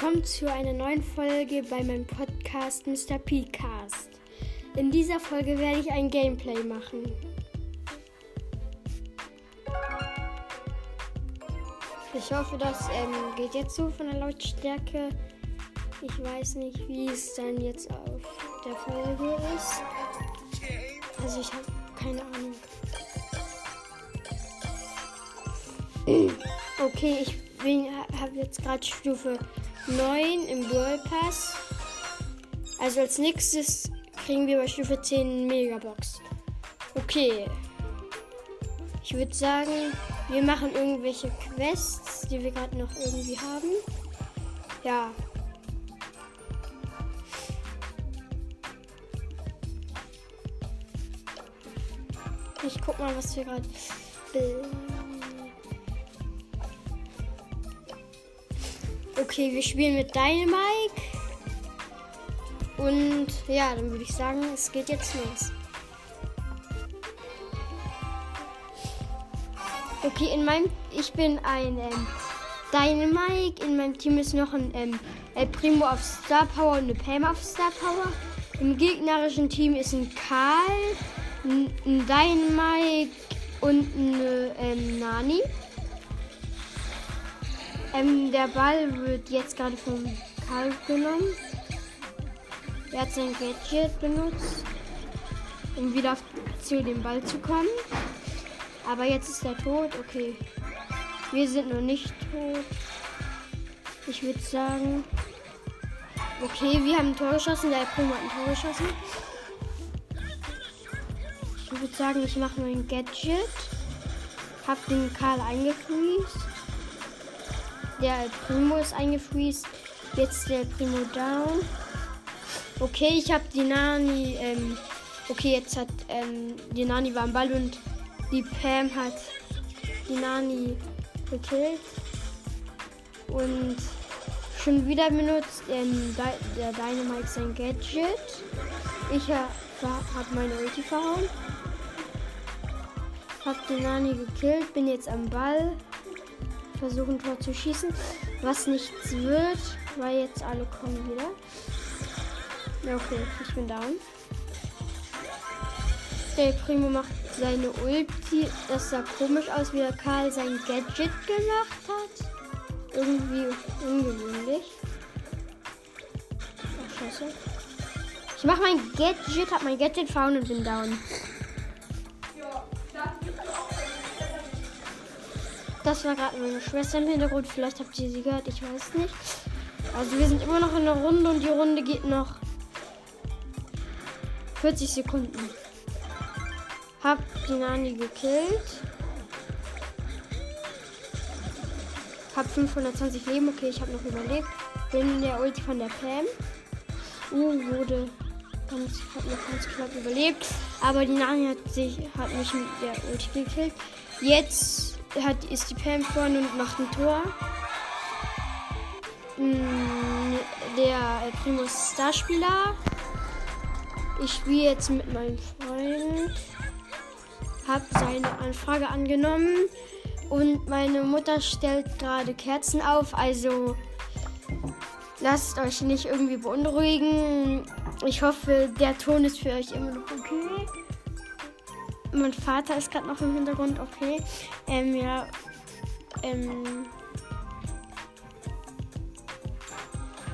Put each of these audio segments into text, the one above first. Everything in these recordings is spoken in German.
willkommen zu einer neuen Folge bei meinem Podcast Mr. P-Cast. In dieser Folge werde ich ein Gameplay machen. Ich hoffe, das ähm, geht jetzt so von der Lautstärke. Ich weiß nicht, wie es dann jetzt auf der Folge ist. Also ich habe keine Ahnung. Okay, ich habe jetzt gerade Stufe 9 im Brawl Pass. Also als nächstes kriegen wir bei Stufe 10 Megabox. Okay. Ich würde sagen, wir machen irgendwelche Quests, die wir gerade noch irgendwie haben. Ja. Ich guck mal, was wir gerade. Okay, wir spielen mit Dynamike. Und ja, dann würde ich sagen, es geht jetzt los. Okay, in meinem. Ich bin ein ähm, Dynamike. In meinem Team ist noch ein ähm, El Primo auf Star Power und eine Pam auf Star Power. Im gegnerischen Team ist ein Karl, ein, ein Dynamike und eine ähm, Nani. Ähm, der Ball wird jetzt gerade vom Karl genommen. Er hat sein Gadget benutzt, um wieder zu dem Ball zu kommen. Aber jetzt ist er tot. Okay. Wir sind noch nicht tot. Ich würde sagen. Okay, wir haben ein Tor geschossen. Der Primo hat ein Tor geschossen. Ich würde sagen, ich mache mein Gadget. Hab den Karl eingefriest. Der Primo ist eingefriest. Jetzt der Primo down. Okay, ich habe die Nani. Ähm, okay, jetzt hat ähm, die Nani war am Ball und die Pam hat die Nani gekillt. Und schon wieder benutzt ähm, der Dynamite sein Gadget. Ich habe hab meine Ulti verhauen. Hab die Nani gekillt, bin jetzt am Ball. Versuchen Tor zu schießen. Was nichts wird, weil jetzt alle kommen wieder. Ja, okay, ich bin down. Der Primo macht seine Ulti. Das sah komisch aus, wie der Karl sein Gadget gemacht hat. Irgendwie ungewöhnlich. Ach, scheiße. Ich mach mein Gadget, hab mein Gadget fahren und bin down. Das war gerade meine Schwester im Hintergrund. Vielleicht habt ihr sie gehört, ich weiß nicht. Also wir sind immer noch in der Runde und die Runde geht noch 40 Sekunden. Hab die Nani gekillt. Hab 520 Leben. Okay, ich habe noch überlebt. Bin in der Ulti von der Pam. Uh, wurde ganz, hat noch ganz knapp überlebt. Aber die Nani hat, sich, hat mich mit der Ulti gekillt. Jetzt hat, ist die Pam vorne und macht ein Tor. Mm, der Primus Starspieler ich spiele jetzt mit meinem Freund. Hab seine Anfrage angenommen. Und meine Mutter stellt gerade Kerzen auf. Also lasst euch nicht irgendwie beunruhigen. Ich hoffe, der Ton ist für euch immer noch okay. Mein Vater ist gerade noch im Hintergrund okay. Ähm, ja. Ähm.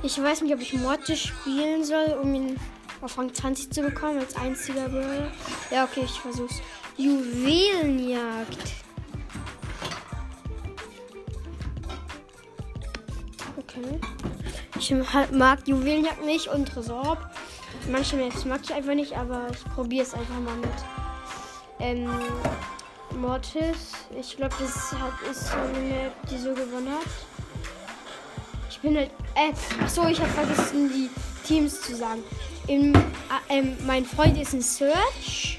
Ich weiß nicht, ob ich Mortis spielen soll, um ihn auf Rang 20 zu bekommen als einziger Brawler. Ja, okay, ich versuch's. Juwelenjagd. Okay. Ich mag Juwelenjagd nicht und Tresor. Manche Maps mag ich einfach nicht, aber ich probiere es einfach mal mit. Ähm, Mortis. Ich glaube, das hat, ist so eine Map, die so gewonnen hat. Ich bin halt. Äh, achso, ich habe vergessen, die Teams zu sagen. Im, äh, ähm, mein Freund ist ein Search.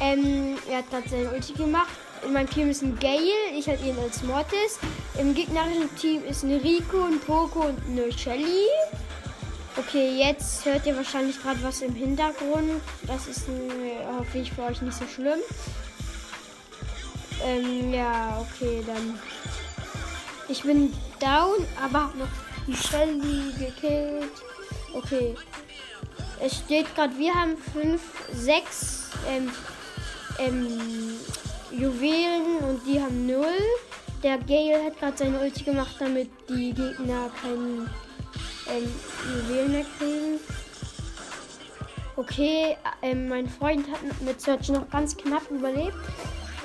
Ähm, er hat gerade seine Ulti gemacht. In meinem Team ist ein Gale. Ich halt ihn als Mortis. Im gegnerischen Team ist ein Rico, ein Poco und eine Shelly. Okay, jetzt hört ihr wahrscheinlich gerade was im Hintergrund. Das ist, äh, hoffe ich, für euch nicht so schlimm. Ähm, ja, okay, dann. Ich bin down, aber noch die Shelly gekillt. Okay. Es steht gerade, wir haben fünf, sechs ähm, ähm, Juwelen und die haben null. Der Gale hat gerade seine Ulti gemacht, damit die Gegner keinen ähm, Juwelen kriegen. Okay, ähm, mein Freund hat mit Search noch ganz knapp überlebt.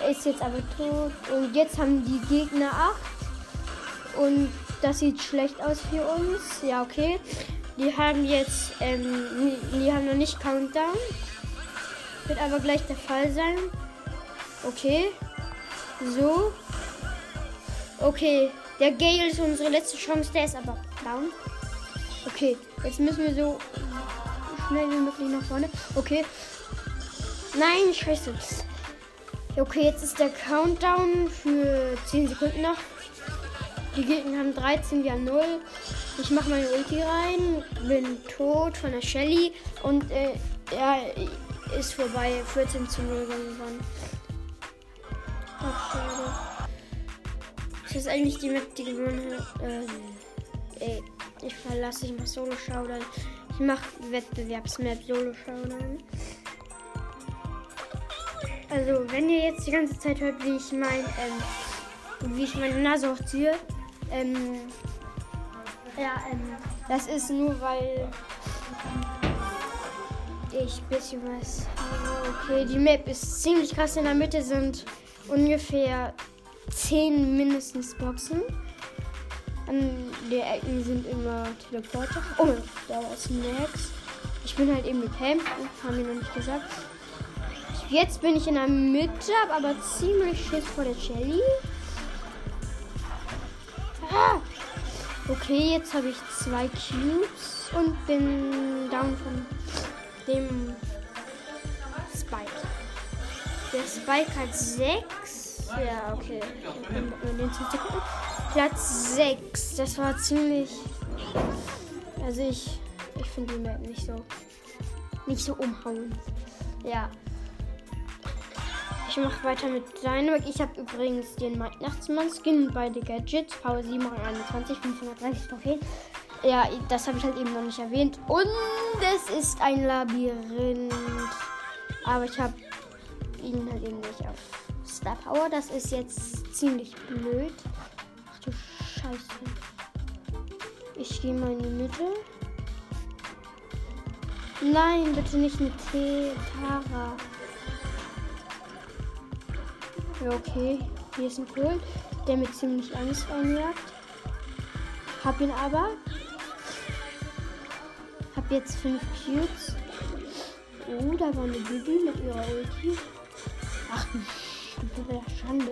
Er ist jetzt aber tot. Und jetzt haben die Gegner 8. Und das sieht schlecht aus für uns. Ja, okay. Die haben jetzt, ähm, die haben noch nicht Countdown. Wird aber gleich der Fall sein. Okay. So. Okay. Der Gale ist unsere letzte Chance. Der ist aber down. Okay. Jetzt müssen wir so schnell wie möglich nach vorne. Okay. Nein, scheiße. Okay, jetzt ist der Countdown für 10 Sekunden noch. Die Gegner haben 13, wir haben 0. Ich mache meine Ulti rein, bin tot von der Shelly und äh, ja, ist vorbei. 14 zu 0 gewonnen. Ach, schade. Das ist eigentlich die Map, die gewonnen hat. Äh, ey, ich verlasse, ich mach Solo Showdown. Ich mach Wettbewerbsmap Solo Showdown. Also, wenn ihr jetzt die ganze Zeit hört, wie ich mein, ähm, wie ich meine Nase hochziehe, ähm, ja, ähm, das ist nur, weil ich ein bisschen was Okay, die Map ist ziemlich krass. In der Mitte sind ungefähr 10 mindestens Boxen. An den Ecken sind immer Teleporter. Oh, da war Snacks. Ich bin halt eben gecampt. Haben wir noch nicht gesagt. Jetzt bin ich in der Mitte, aber ziemlich Schiss vor der Jelly. Ah! Okay, jetzt habe ich zwei Cubes und bin down von dem Spike. Der Spike hat sechs. Ja, okay. Platz 6. Das war ziemlich. Also ich. Ich finde die Map nicht so. Nicht so umhauen. Ja. Ich mache weiter mit Dynamic. Ich habe übrigens den Weihnachtsmann-Skin bei The Gadgets. Power 7 21, 530 Trophäen. Ja, das habe ich halt eben noch nicht erwähnt. Und es ist ein Labyrinth. Aber ich habe ihn halt eben nicht auf Star Power. Das ist jetzt ziemlich blöd. Ach du Scheiße. Ich gehe mal in die Mitte. Nein, bitte nicht mit T Tara. Ja, okay. Hier ist ein Colt, der mir ziemlich Angst einjagt. Hab ihn aber. Hab jetzt fünf Cubes. Oh, da war eine Bibi mit ihrer Ulti. Ach du Schande.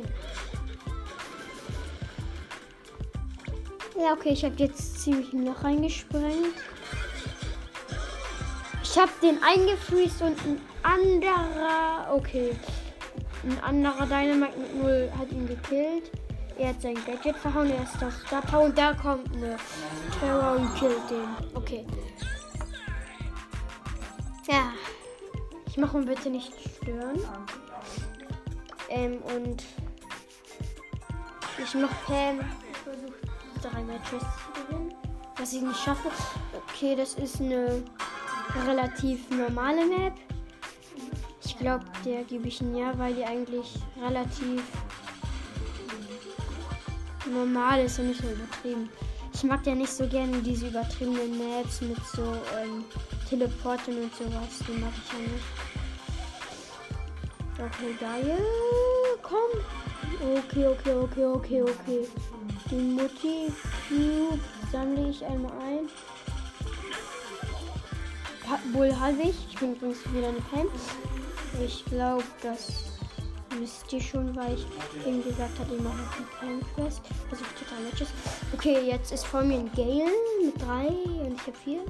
Ja, okay, ich habe jetzt ziemlich noch reingesprengt. Ich habe den eingefriest und ein anderer. Okay. Ein anderer Dynamite mit 0 hat ihn gekillt. Er hat sein Gadget verhauen, er ist das Power und da kommt eine Terror und killt den. Okay. Ja. Ich mache ihn bitte nicht stören. Ähm, und ich mache Pam. Ich versuche drei Matches zu gewinnen. Was ich nicht schaffe. Okay, das ist eine relativ normale Map. Ich glaube, der gebe ich ein Ja, weil die eigentlich relativ normal ist und nicht so übertrieben. Ich mag ja nicht so gerne diese übertriebenen Maps mit so ähm, Teleporten und sowas. Die mag ich ja nicht. Okay, geil. Komm. Okay, okay, okay, okay, okay. Die Mutti Cube sammle ich einmal ein. Wohl halbig. Ich bin übrigens wieder eine Pam. Ich glaube, das wisst ihr schon, weil ich eben gesagt habe, ich mache noch eine Quest. Also total Matches. Okay, jetzt ist vor mir ein Gale mit drei und ich habe vier.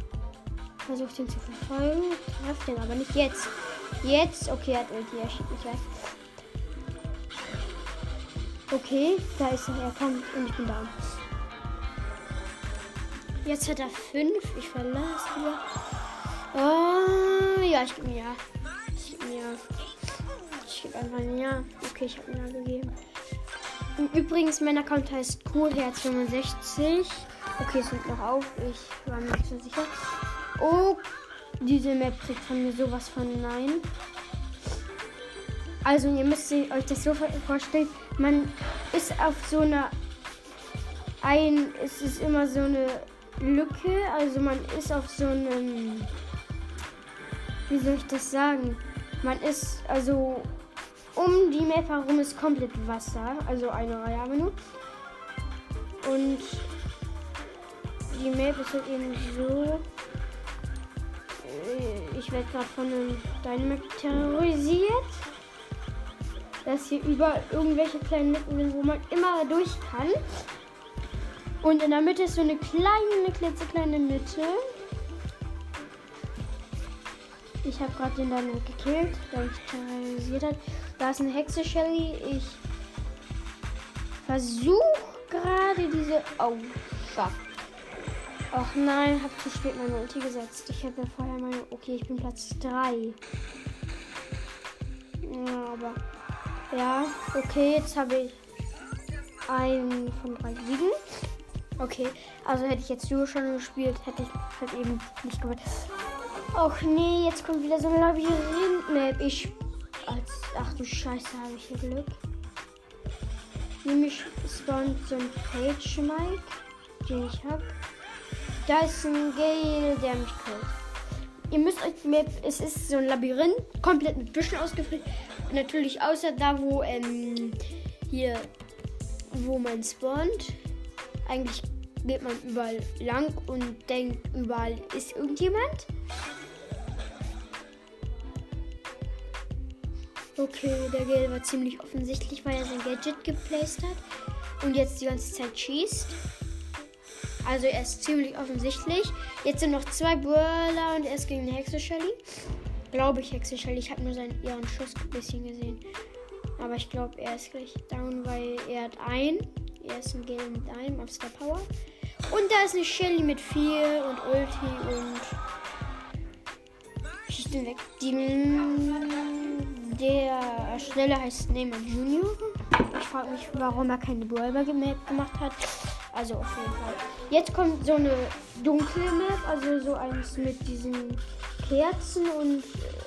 Versuche den zu verfolgen. Treff den aber nicht jetzt. Jetzt, okay, hat Ulti, er schiebt. Okay, da ist er, er kommt und ich bin da. Jetzt hat er fünf. Ich verlasse wieder. Oh, ja, ich gebe mir ja. Ja. Ich gebe einfach ein Ja. Okay, ich habe ein Ja gegeben. Und übrigens, mein Account heißt Coolherz65. Okay, es nimmt noch auf. Ich war mir nicht so sicher. Oh, diese Map kriegt von mir sowas von Nein. Also ihr müsst euch das so vorstellen, man ist auf so einer ein, es ist immer so eine Lücke, also man ist auf so einem, wie soll ich das sagen? Man ist also um die Map herum ist komplett Wasser, also eine Reihe aber nur. Und die Map ist halt eben so. Äh, ich werde gerade von einem Dynamite terrorisiert. Dass hier überall irgendwelche kleinen Lücken sind, wo man immer durch kann. Und in der Mitte ist so eine kleine, eine klitzekleine Mitte. Ich habe gerade den dann gekillt, der mich terrorisiert hat. Da ist eine Hexe Shelly. Ich versuche gerade diese. Oh, fuck. Ach nein, hab zu spät meine Ulti gesetzt. Ich ja vorher meine. Okay, ich bin Platz 3. Ja, aber. Ja, okay, jetzt habe ich einen von drei Siegen. Okay, also hätte ich jetzt nur schon gespielt, hätte ich halt eben nicht gewonnen. Och nee, jetzt kommt wieder so eine Labyrinth-Map. Ich. Als, ach du Scheiße, habe ich hier Glück. Nämlich spawnt so ein Page Mike, den ich habe. Da ist ein Gale, der mich killt. Ihr müsst euch die Map, es ist so ein Labyrinth, komplett mit Büschen ausgefüllt. Natürlich außer da, wo ähm, hier, wo man spawnt. Eigentlich geht man überall lang und denkt, überall ist irgendjemand. Okay, der Gale war ziemlich offensichtlich, weil er sein Gadget geplaced hat und jetzt die ganze Zeit schießt. Also er ist ziemlich offensichtlich. Jetzt sind noch zwei Brawler und er ist gegen eine Hexe Shelly. Glaube ich Hexe Shelly. Ich habe nur seinen ihren Schuss ein bisschen gesehen. Aber ich glaube, er ist gleich down, weil er hat ein. Er ist ein Gale mit einem auf Star Power. Und da ist eine Shelly mit 4 und Ulti und schießt ihn weg. Die, der Schnelle heißt Neymar Junior. Ich frage mich, warum er keine Brawler gemacht hat. Also auf jeden Fall. Jetzt kommt so eine dunkle Map, also so eins mit diesen Kerzen und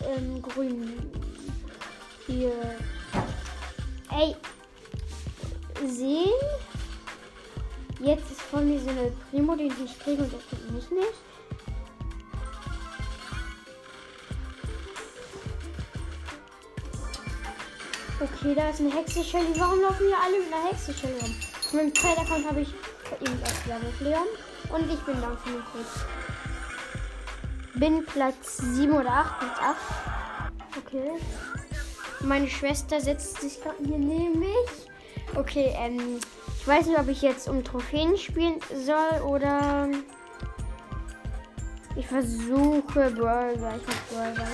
ähm, grün. Hier. Ey. Sehen? Jetzt ist von mir so eine Primo, den ich kriege und das kriegt mich nicht. Okay, da ist eine Hexe Shelly. Warum laufen hier alle mit einer Hexe Shelly rum? Auf meinem Account habe ich irgendwas Level Leon. Und ich bin dann 45. Bin Platz 7 oder 8, Platz 8. Okay. Meine Schwester setzt sich gerade hier neben mich. Okay, ähm, ich weiß nicht, ob ich jetzt um Trophäen spielen soll oder ich versuche Brawler. Ich mach Brawler.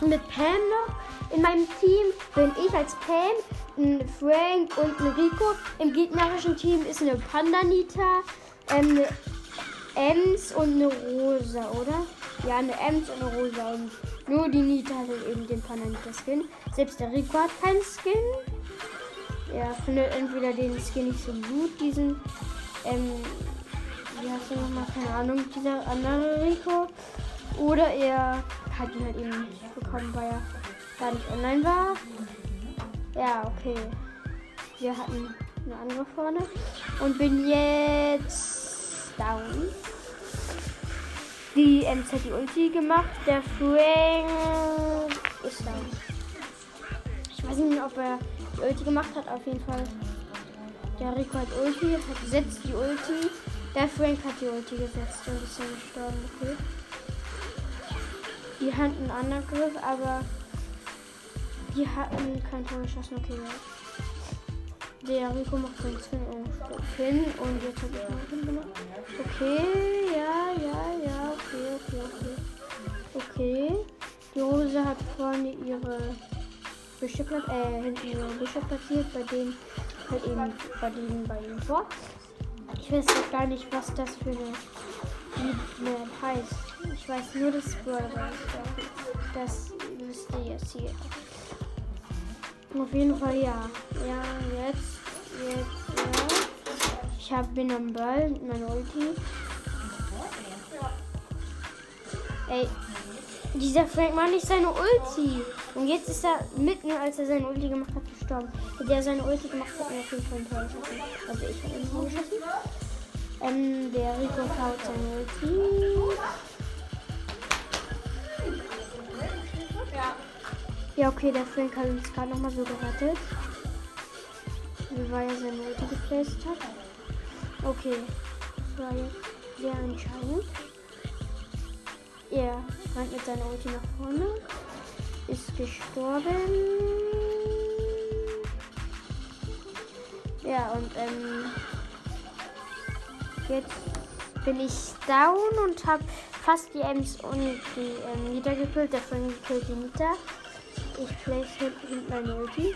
Mit Pam noch in meinem Team bin ich als Pam ein Frank und ein Rico. Im gegnerischen Team ist eine Pandanita, ähm, eine Ems und eine Rosa, oder? Ja, eine Ems und eine Rosa. Und nur die Nita hat halt eben den Pandanita-Skin. Selbst der Rico hat keinen Skin. Er findet entweder den Skin nicht so gut, diesen, ähm, wie heißt der nochmal? Keine Ahnung, dieser andere Rico. Oder er hat ihn halt eben nicht bekommen, weil er gar nicht online war. Ja, okay. Wir hatten eine andere vorne. Und bin jetzt down. Die MZ hat die Ulti gemacht. Der Frank ist down. Ich weiß nicht, ob er die Ulti gemacht hat. Auf jeden Fall. Der Rico hat Ulti, hat, setzt die Ulti. Der Frank hat die Ulti gesetzt und ist dann gestorben. Okay. Die hatten einen Angriff, aber die hatten kein Tor geschossen. Okay. Der Rico macht seinen Spin hin und jetzt habe ich noch hin gemacht. Okay, ja, ja, ja, okay, okay, okay. Okay. Die Rose hat vorne ihre Büsche äh, hinten ihre Büsche platziert, bei denen halt eben bei denen bei ihm vor. Ich weiß halt gar nicht, was das für eine Map heißt. Ich weiß nur das Brother. Das müsst ihr jetzt hier. Auf jeden Fall ja. Ja, jetzt, jetzt, ja. Ich hab, bin am Ball mit meiner Ulti. Ey, dieser Frank macht nicht seine Ulti. Und jetzt ist er mitten, als er seine Ulti gemacht hat, gestorben. Hätte er seine Ulti gemacht, hat er auf jeden Fall ein geschossen. Also ich habe Tor geschossen. Ähm, der Rico kaut seine Ulti. Ja, okay, der Frank hat uns gerade nochmal so gerettet. Weil er seine Ulti geplaced hat. Okay, das war jetzt sehr entscheidend. Er rennt mit seiner Ulti nach vorne. Ist gestorben. Ja, und ähm, jetzt bin ich down und habe fast die Ems und die ähm, niedergekillt. Der Frank killt die Nita. Ich place hinten meine Ulti.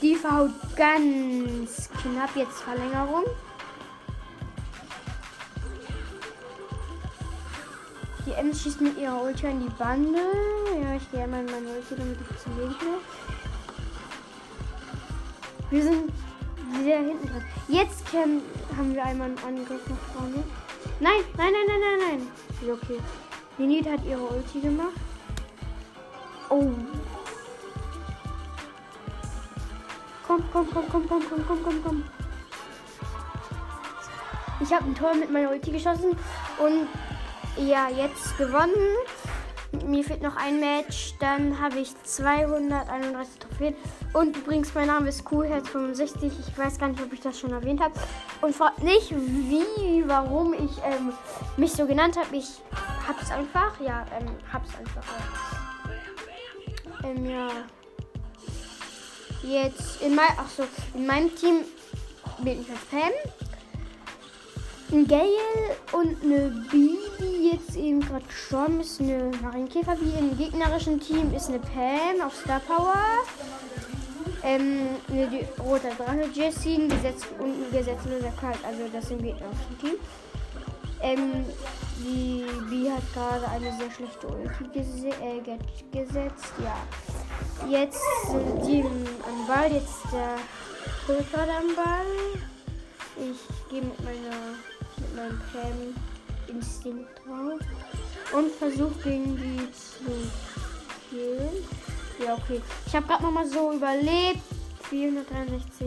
Die verhaut ganz knapp jetzt Verlängerung. Die Ems schießt mit ihrer Ulti an die Bande. Ja, ich gehe einmal in meine Ulti, damit ich zum komme. Wir sind sehr hinten dran. Jetzt können, haben wir einmal einen Angriff nach vorne. Nein, nein, nein, nein, nein, nein. Okay. Linit hat ihre Ulti gemacht. Oh. Komm, komm, komm, komm, komm, komm, komm, komm, komm. Ich habe ein Tor mit meiner Ulti geschossen und ja, jetzt gewonnen. Mir fehlt noch ein Match. Dann habe ich 231 Trophäen. Und übrigens, mein Name ist Coolherz65. Ich weiß gar nicht, ob ich das schon erwähnt habe. Und fragt nicht, wie, warum ich ähm, mich so genannt habe. Ich habe es einfach. Ja, ähm, habe es einfach. Ja. Ähm, ja. Jetzt in, mein, ach so, in meinem Team bin ich als Pam ein Gale und eine die jetzt eben gerade gestorben ist, eine Marienkäfer. Wie im gegnerischen Team ist eine Pam auf Star Power. Ähm, eine rote Drache Jessie, gesetzt und ein gesetzloser Kalt, also das im gegnerischen Team. Ähm, die Bee hat gerade eine sehr schlechte Ulti gese äh, gesetzt, ja. Jetzt sind die am Ball, jetzt der Kult gerade am Ball. Ich gehe mit meiner mit meinem Pam Instinkt drauf und versuche gegen die zu killen. Ja, okay. Ich habe gerade noch mal so überlebt. 463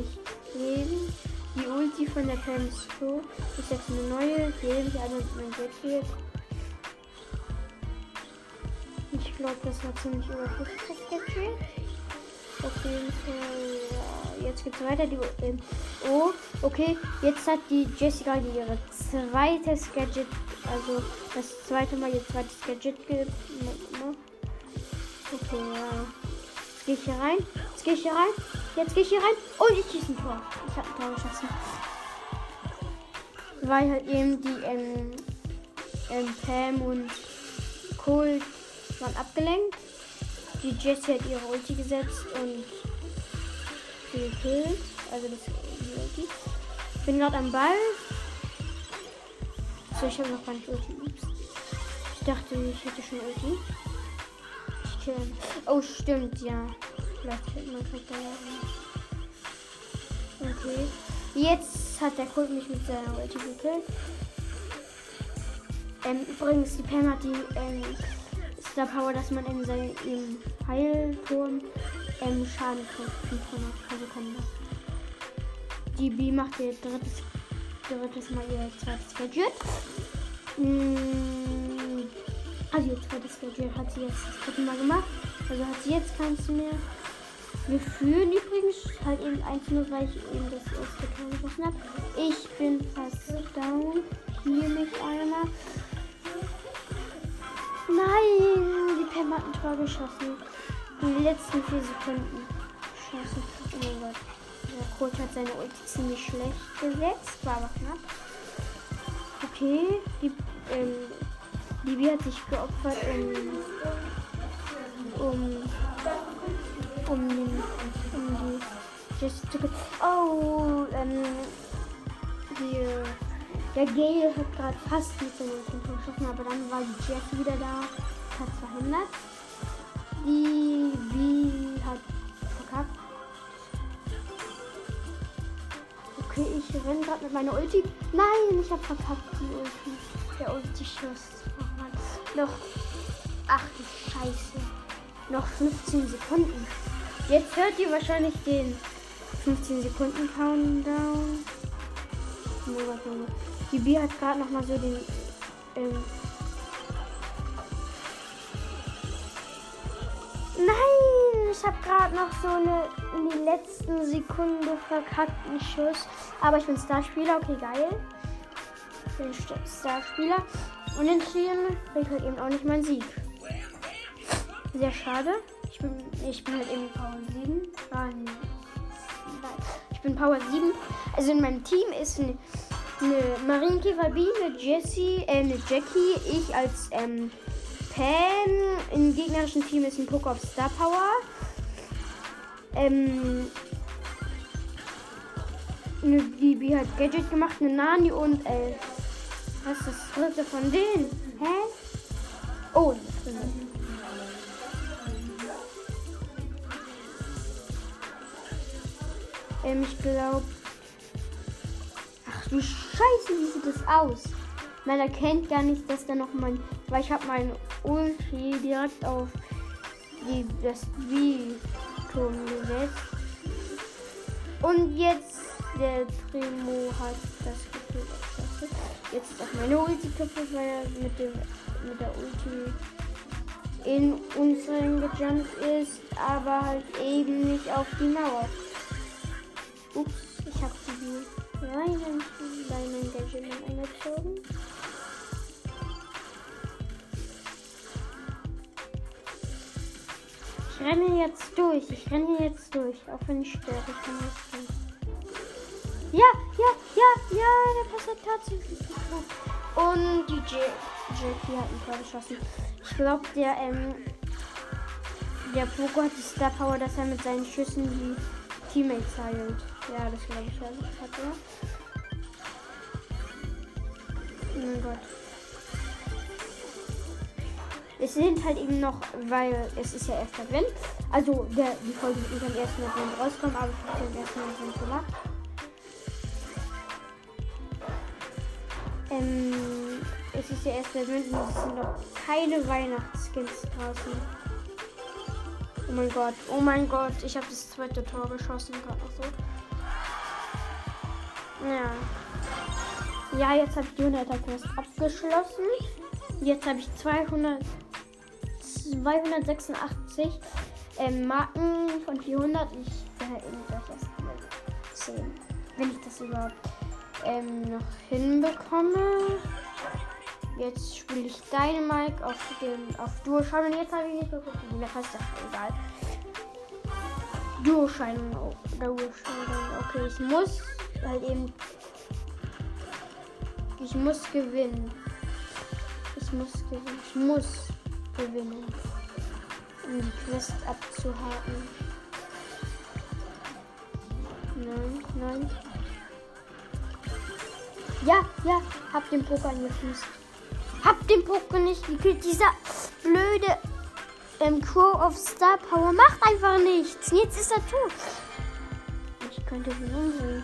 Leben. Die Ulti von der Pam ist jetzt eine neue. Gebe ich einmal mein Gadget. Ich glaube, das war ziemlich überflüssig, das. Auf jeden Fall, ja. Jetzt geht's weiter. Die, ähm, oh, okay. Jetzt hat die Jessica ihre zweites Gadget, also das zweite Mal ihr zweites Gadget gemacht. Okay, ja. Jetzt gehe ich hier rein. Jetzt gehe ich hier rein. Jetzt gehe ich hier rein. Und ich schieße ein Tor. Ich habe ein Tor geschossen. Weil halt eben die ähm, ähm, Pam und Colt waren abgelenkt. Die Jessie hat ihre Ulti gesetzt und sie gekillt. Also das die Ulti. Bin gerade am Ball. So, ich habe noch gar nicht Ulti. Ich dachte, ich hätte schon Ulti. Ich kill. Oh, stimmt, ja. Vielleicht killt man Charakter ja. Okay. Jetzt hat der Kult mich mit seiner Ulti gekillt. Ähm, übrigens, die Pam hat die ähm, Star Power, dass man in seinem Heilturm ähm, Schaden kriegt. 500 also kann. Die B macht ihr drittes, drittes Mal ihr zweites Gadget. Mmh, also ihr zweites Gadget hat sie jetzt das dritte Mal gemacht. Also hat sie jetzt keins mehr. Wir führen übrigens halt eben 1 weil ich eben das erste Tor geschossen habe. Ich bin fast down. Hier mich einmal. Nein, die Pam hat ein Tor geschossen. In den letzten vier Sekunden. Scheiße. Oh Gott. Der Coach hat seine Ulti ziemlich schlecht gesetzt. War aber knapp. Okay. Die, ähm, die B hat sich geopfert, um, um, um, um die Jessie zu Oh, ähm, die, der Gale hat gerade fast mit seinem geschossen, aber dann war die Jessie wieder da. Hat verhindert. Die B hat verkackt. Okay, ich renne gerade mit meiner Ulti. Nein, ich habe verkackt die Ulti. Der Ulti-Schuss. Noch. Ach du Scheiße. Noch 15 Sekunden. Jetzt hört ihr wahrscheinlich den 15 Sekunden Countdown. Die Bier hat gerade noch mal so den. Ähm Nein, ich habe gerade noch so eine in die letzten Sekunde verkackten Schuss. Aber ich bin Starspieler, okay, geil. Ich bin Starspieler. Trieren bringt halt eben auch nicht mein Sieg. Sehr schade. Ich bin, ich bin halt eben Power 7. Ah, ich bin Power 7. Also in meinem Team ist eine, eine Marienkäfer B, eine Jessie, äh, eine Jackie, ich als ähm, Pam. Im gegnerischen Team ist ein Poker of Star Power. Ähm, eine Bibi hat Gadget gemacht, eine Nani und äh, was ist das dritte von denen? Hä? Oh, das Ähm, ich glaube. Ach du Scheiße, wie sieht das aus? Man erkennt gar nicht, dass da noch mein. Weil ich habe mein Ulti direkt auf die, das Wie-Turm gesetzt. Und jetzt der Primo hat das Gefühl, jetzt auch meine Ulti kaputt, weil er mit, dem, mit der Ulti in unseren gejumpt ist, aber halt eben nicht auf die Mauer. Ups, ich habe die reinen Diamond Gadget eingezogen. Ich renne jetzt durch. Ich renne jetzt durch. Auch wenn ich störe. Ich kann durch. Ja, ja, ja, ja, der Pass hat tatsächlich geklappt. Und die Jackie hat mich geschossen. Ich glaube, der, ähm, der Poco hat die Star Power, dass er mit seinen Schüssen die Teammates heilt. Ja, das glaube ich, was ich hatte. Oh mein Gott. Es sind halt eben noch, weil es ist ja erst Advent. Also der, die Folge wird am ersten Advent rauskommen, aber ich habe den ersten Advent gemacht. Ähm, es ist ja erst Advent und es sind noch keine Weihnachtsskins draußen. Oh mein Gott, oh mein Gott, ich habe das zweite Tor geschossen gerade noch so. Ja. Ja, jetzt habe ich die 100er Quest abgeschlossen. Jetzt habe ich 200, 286 ähm, Marken von 400. Ich halt irgendwie gleich erst 10. Wenn ich das überhaupt ähm, noch hinbekomme. Jetzt spiele ich Dynamite auf dem auf Duoschein und jetzt habe ich nicht geguckt, wie der heißt das egal. Duoschein Duoschein. Okay, ich muss halt eben. Ich muss gewinnen. Ich muss gewinnen. Ich muss gewinnen. Um die Quest abzuhaken. Nein, nein. Ja, ja, hab den Poker angefließt. Hab den Poker nicht gekillt. Dieser blöde ähm, Crow of Star Power macht einfach nichts. Jetzt ist er tot. Ich könnte umbringen.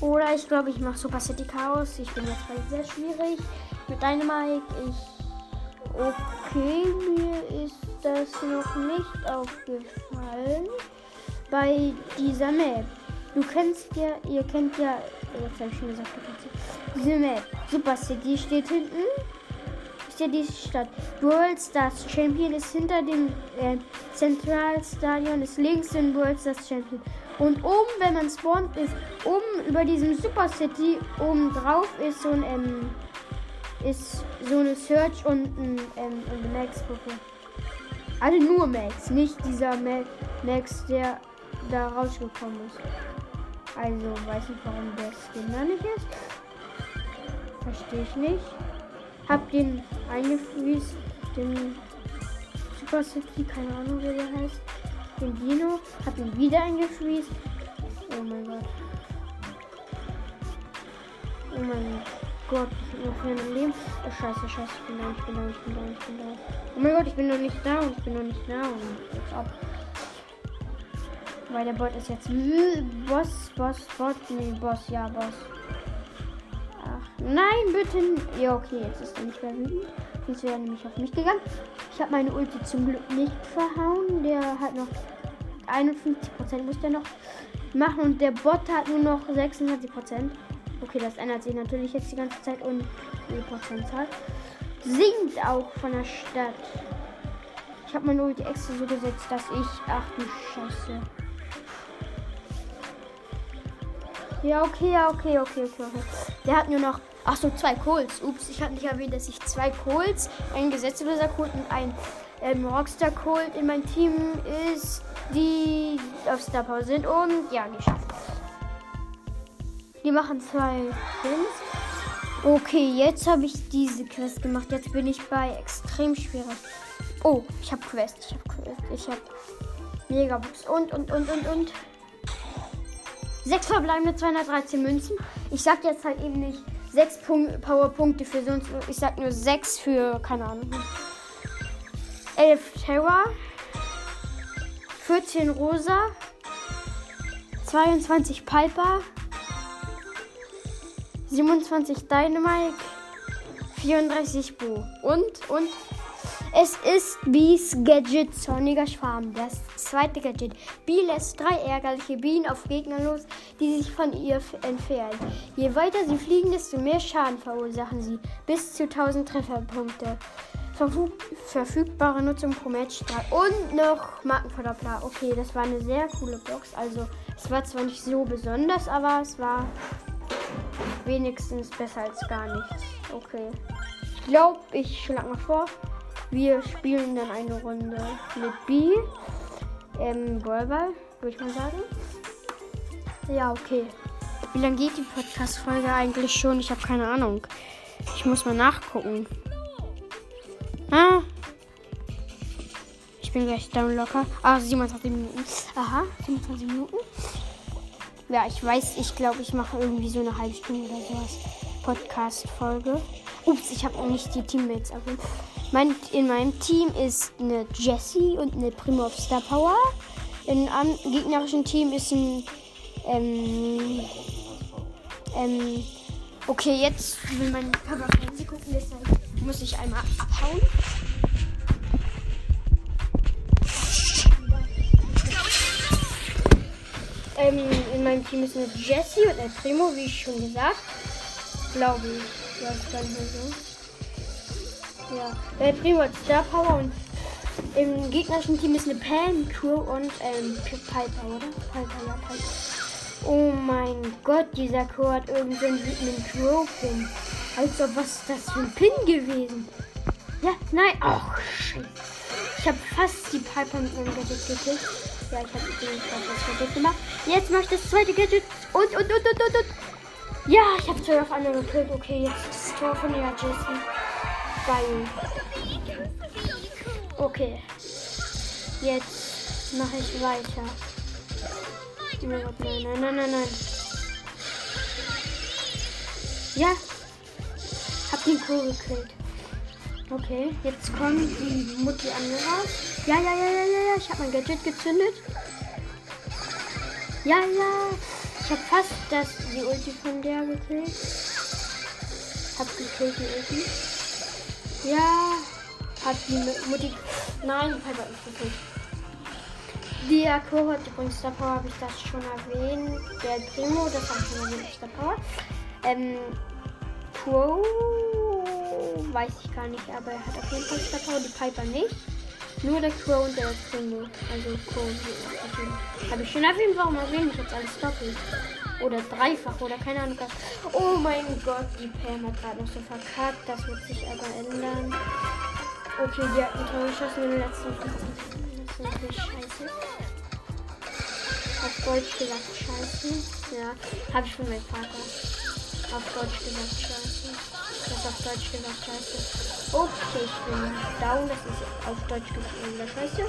Oder ich glaube, ich mache Super City Chaos. Ich bin jetzt bei sehr schwierig. Mit Dynamite. Ich. Okay, mir ist das noch nicht aufgefallen bei dieser Map. Du kennst ja, ihr kennt ja, jetzt habe ich schon gesagt. Diese Map. Super City steht hinten. Ist ja die Stadt. World Stars Champion ist hinter dem äh, Zentralstadion, ist links in World Stars Champion. Und oben, wenn man spawnt, ist oben über diesem Super City, oben drauf ist so ein, ähm, ist so eine Search und ein, ähm, eine Max-Gruppe. Also nur Max, nicht dieser Max, der da rausgekommen ist. Also weiß nicht, warum der Skin da nicht ist. Verstehe ich nicht. Hab den eingefriest, den Super City, keine Ahnung, wie der heißt. Den Dino, hab ihn wieder eingefriest. Oh mein Gott. Oh mein Gott. Gott, ich bin noch ein Leben. Oh, scheiße, scheiße, ich bin da, ich bin da, ich bin da, ich bin da. Oh mein Gott, ich bin noch nicht da und ich bin noch nicht da und jetzt ab. Weil der Bot ist jetzt Boss, Boss, Bot, nee, Boss, ja, Boss. Ach, nein, bitte. Ja, okay, jetzt ist er nicht mehr wütend. Jetzt wäre nämlich auf mich gegangen. Ich habe meine Ulti zum Glück nicht verhauen. Der hat noch 51% muss der noch machen und der Bot hat nur noch 26%. Okay, das ändert sich natürlich jetzt die ganze Zeit und die Prozentzahl sinkt auch von der Stadt. Ich habe meine Ulti extra so gesetzt, dass ich. Ach du Scheiße. Ja, okay, ja, okay, okay, okay, okay. Der hat nur noch. Ach so, zwei Coles. Ups, ich habe nicht erwähnt, dass ich zwei Coles, ein gesetzloser Colt und ein ähm, Rockstar Colt in meinem Team ist, die auf Star Power sind und ja, geschafft. Die machen zwei Pins. Okay, jetzt habe ich diese Quest gemacht. Jetzt bin ich bei extrem schwerer. Oh, ich habe Quest. Ich habe Quest. Ich habe Megabox und und und und und. Sechs verbleibende 213 Münzen. Ich sag jetzt halt eben nicht sechs Powerpunkte für sonst. Ich sag nur sechs für keine Ahnung. 11 Terra. 14 Rosa. 22 Piper. 27 Dynamite, 34 Bo. Und, und, es ist Bees Gadget Sonniger Schwarm. Das zweite Gadget. Bee lässt drei ärgerliche Bienen auf Gegner los, die sich von ihr entfernen. Je weiter sie fliegen, desto mehr Schaden verursachen sie. Bis zu 1000 Trefferpunkte. Verfug verfügbare Nutzung pro Match. Und noch Markenverdoppler. Okay, das war eine sehr coole Box. Also, es war zwar nicht so besonders, aber es war wenigstens besser als gar nichts. Okay. Ich glaube, ich schlage mal vor. Wir spielen dann eine Runde mit B. Ähm, Ballball, würde ich mal sagen. Ja, okay. Wie lange geht die Podcast-Folge eigentlich schon? Ich habe keine Ahnung. Ich muss mal nachgucken. Ah. Bin gleich down locker. Ah, 27 Minuten. Aha, 27 Minuten. Ja, ich weiß, ich glaube, ich mache irgendwie so eine halbe Stunde oder sowas. Podcast-Folge. Ups, ich habe auch nicht die Teammates erwähnt. Mein, in meinem Team ist eine Jessie und eine Primo of Star Power. Im gegnerischen Team ist ein. Ähm, ähm, okay, jetzt will mein Papa Fernsehen gucken, deshalb muss ich einmal abhauen. Ähm, in meinem Team ist eine Jessie und ein Primo, wie ich schon gesagt. Glaube ich. Ja, ist dann so. Ja. Der Primo hat Star Power und im gegnerischen Team ist eine Pam, Crew und ähm, Piper, oder? Piper, ja, Piper. Oh mein Gott, dieser Crew hat irgendeinen wütenden Crow-Pin. Also, was ist das für ein Pin gewesen? Ja, nein. Ach, shit. Ich habe fast die Piper mit meinem Gadget gekillt. Ja, ich habe das Gadget gemacht. Jetzt mache ich das zweite Gadget. Und, und, und, und, und, und. Ja, ich habe zwei auf einmal gekillt. Okay, jetzt das Tor von der Jessie. Geil. Okay. Jetzt mache ich weiter. Nein, nein, nein, nein, nein. Ja. Hab den Crew gekillt. Okay, jetzt kommt die Mutti an mir raus. Ja, ja, ja, ja, ja, ja. Ich habe mein Gadget gezündet. Ja, ja. Ich habe fast das, die Ulti von der gekillt. Hab gekillt die Ulti. Ja. Hat die Mutti. Nein, die Piper ist gekillt. Die Akku hat übrigens Star Power, habe ich das schon erwähnt. Der Primo, das habe ich schon erwähnt, Star Power. Ähm, Pro weiß ich gar nicht, aber er hat auf jeden Fall Star Power, die Piper nicht. Nur der Crow und der Primo. Also Crow. Habe ich schon erwähnt, warum erwähne ich jetzt alles doppelt? Oder dreifach oder keine Ahnung. Oh mein Gott, die Pam hat gerade noch so verkackt. Das wird sich aber ändern. Okay, die hat ein geschossen in den letzten 15 Das ist natürlich scheiße. Auf Deutsch gesagt scheiße. Ja, habe ich von meinem Vater. Auf Deutsch gesagt scheiße. Das auf Deutsch gesagt scheiße. Okay, ich bin down. Das ist auf Deutsch gesagt wieder scheiße.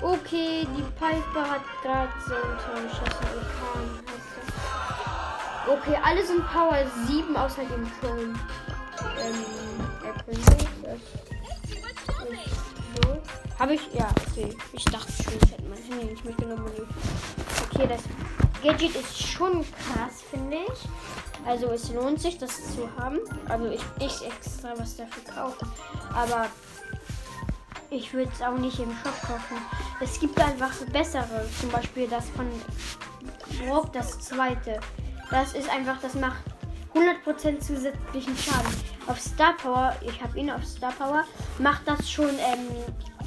Okay, die Piper hat gerade so ein Tor geschossen. Orkan heißt das. Okay, alle sind Power 7 außer dem Chrome. ähm. Das ist so. Habe ich? Ja, okay. Ich dachte schon, ich hätte mein Handy nicht mitgenommen. Okay, das Gadget ist schon krass, finde ich. Also es lohnt sich, das zu haben. Also ich, ich extra was dafür kaufen. Aber ich würde es auch nicht im Shop kaufen. Es gibt einfach bessere. Zum Beispiel das von Brock, das zweite. Das ist einfach, das macht 100% zusätzlichen Schaden. Auf Star Power, ich habe ihn auf Star Power, macht das schon ähm,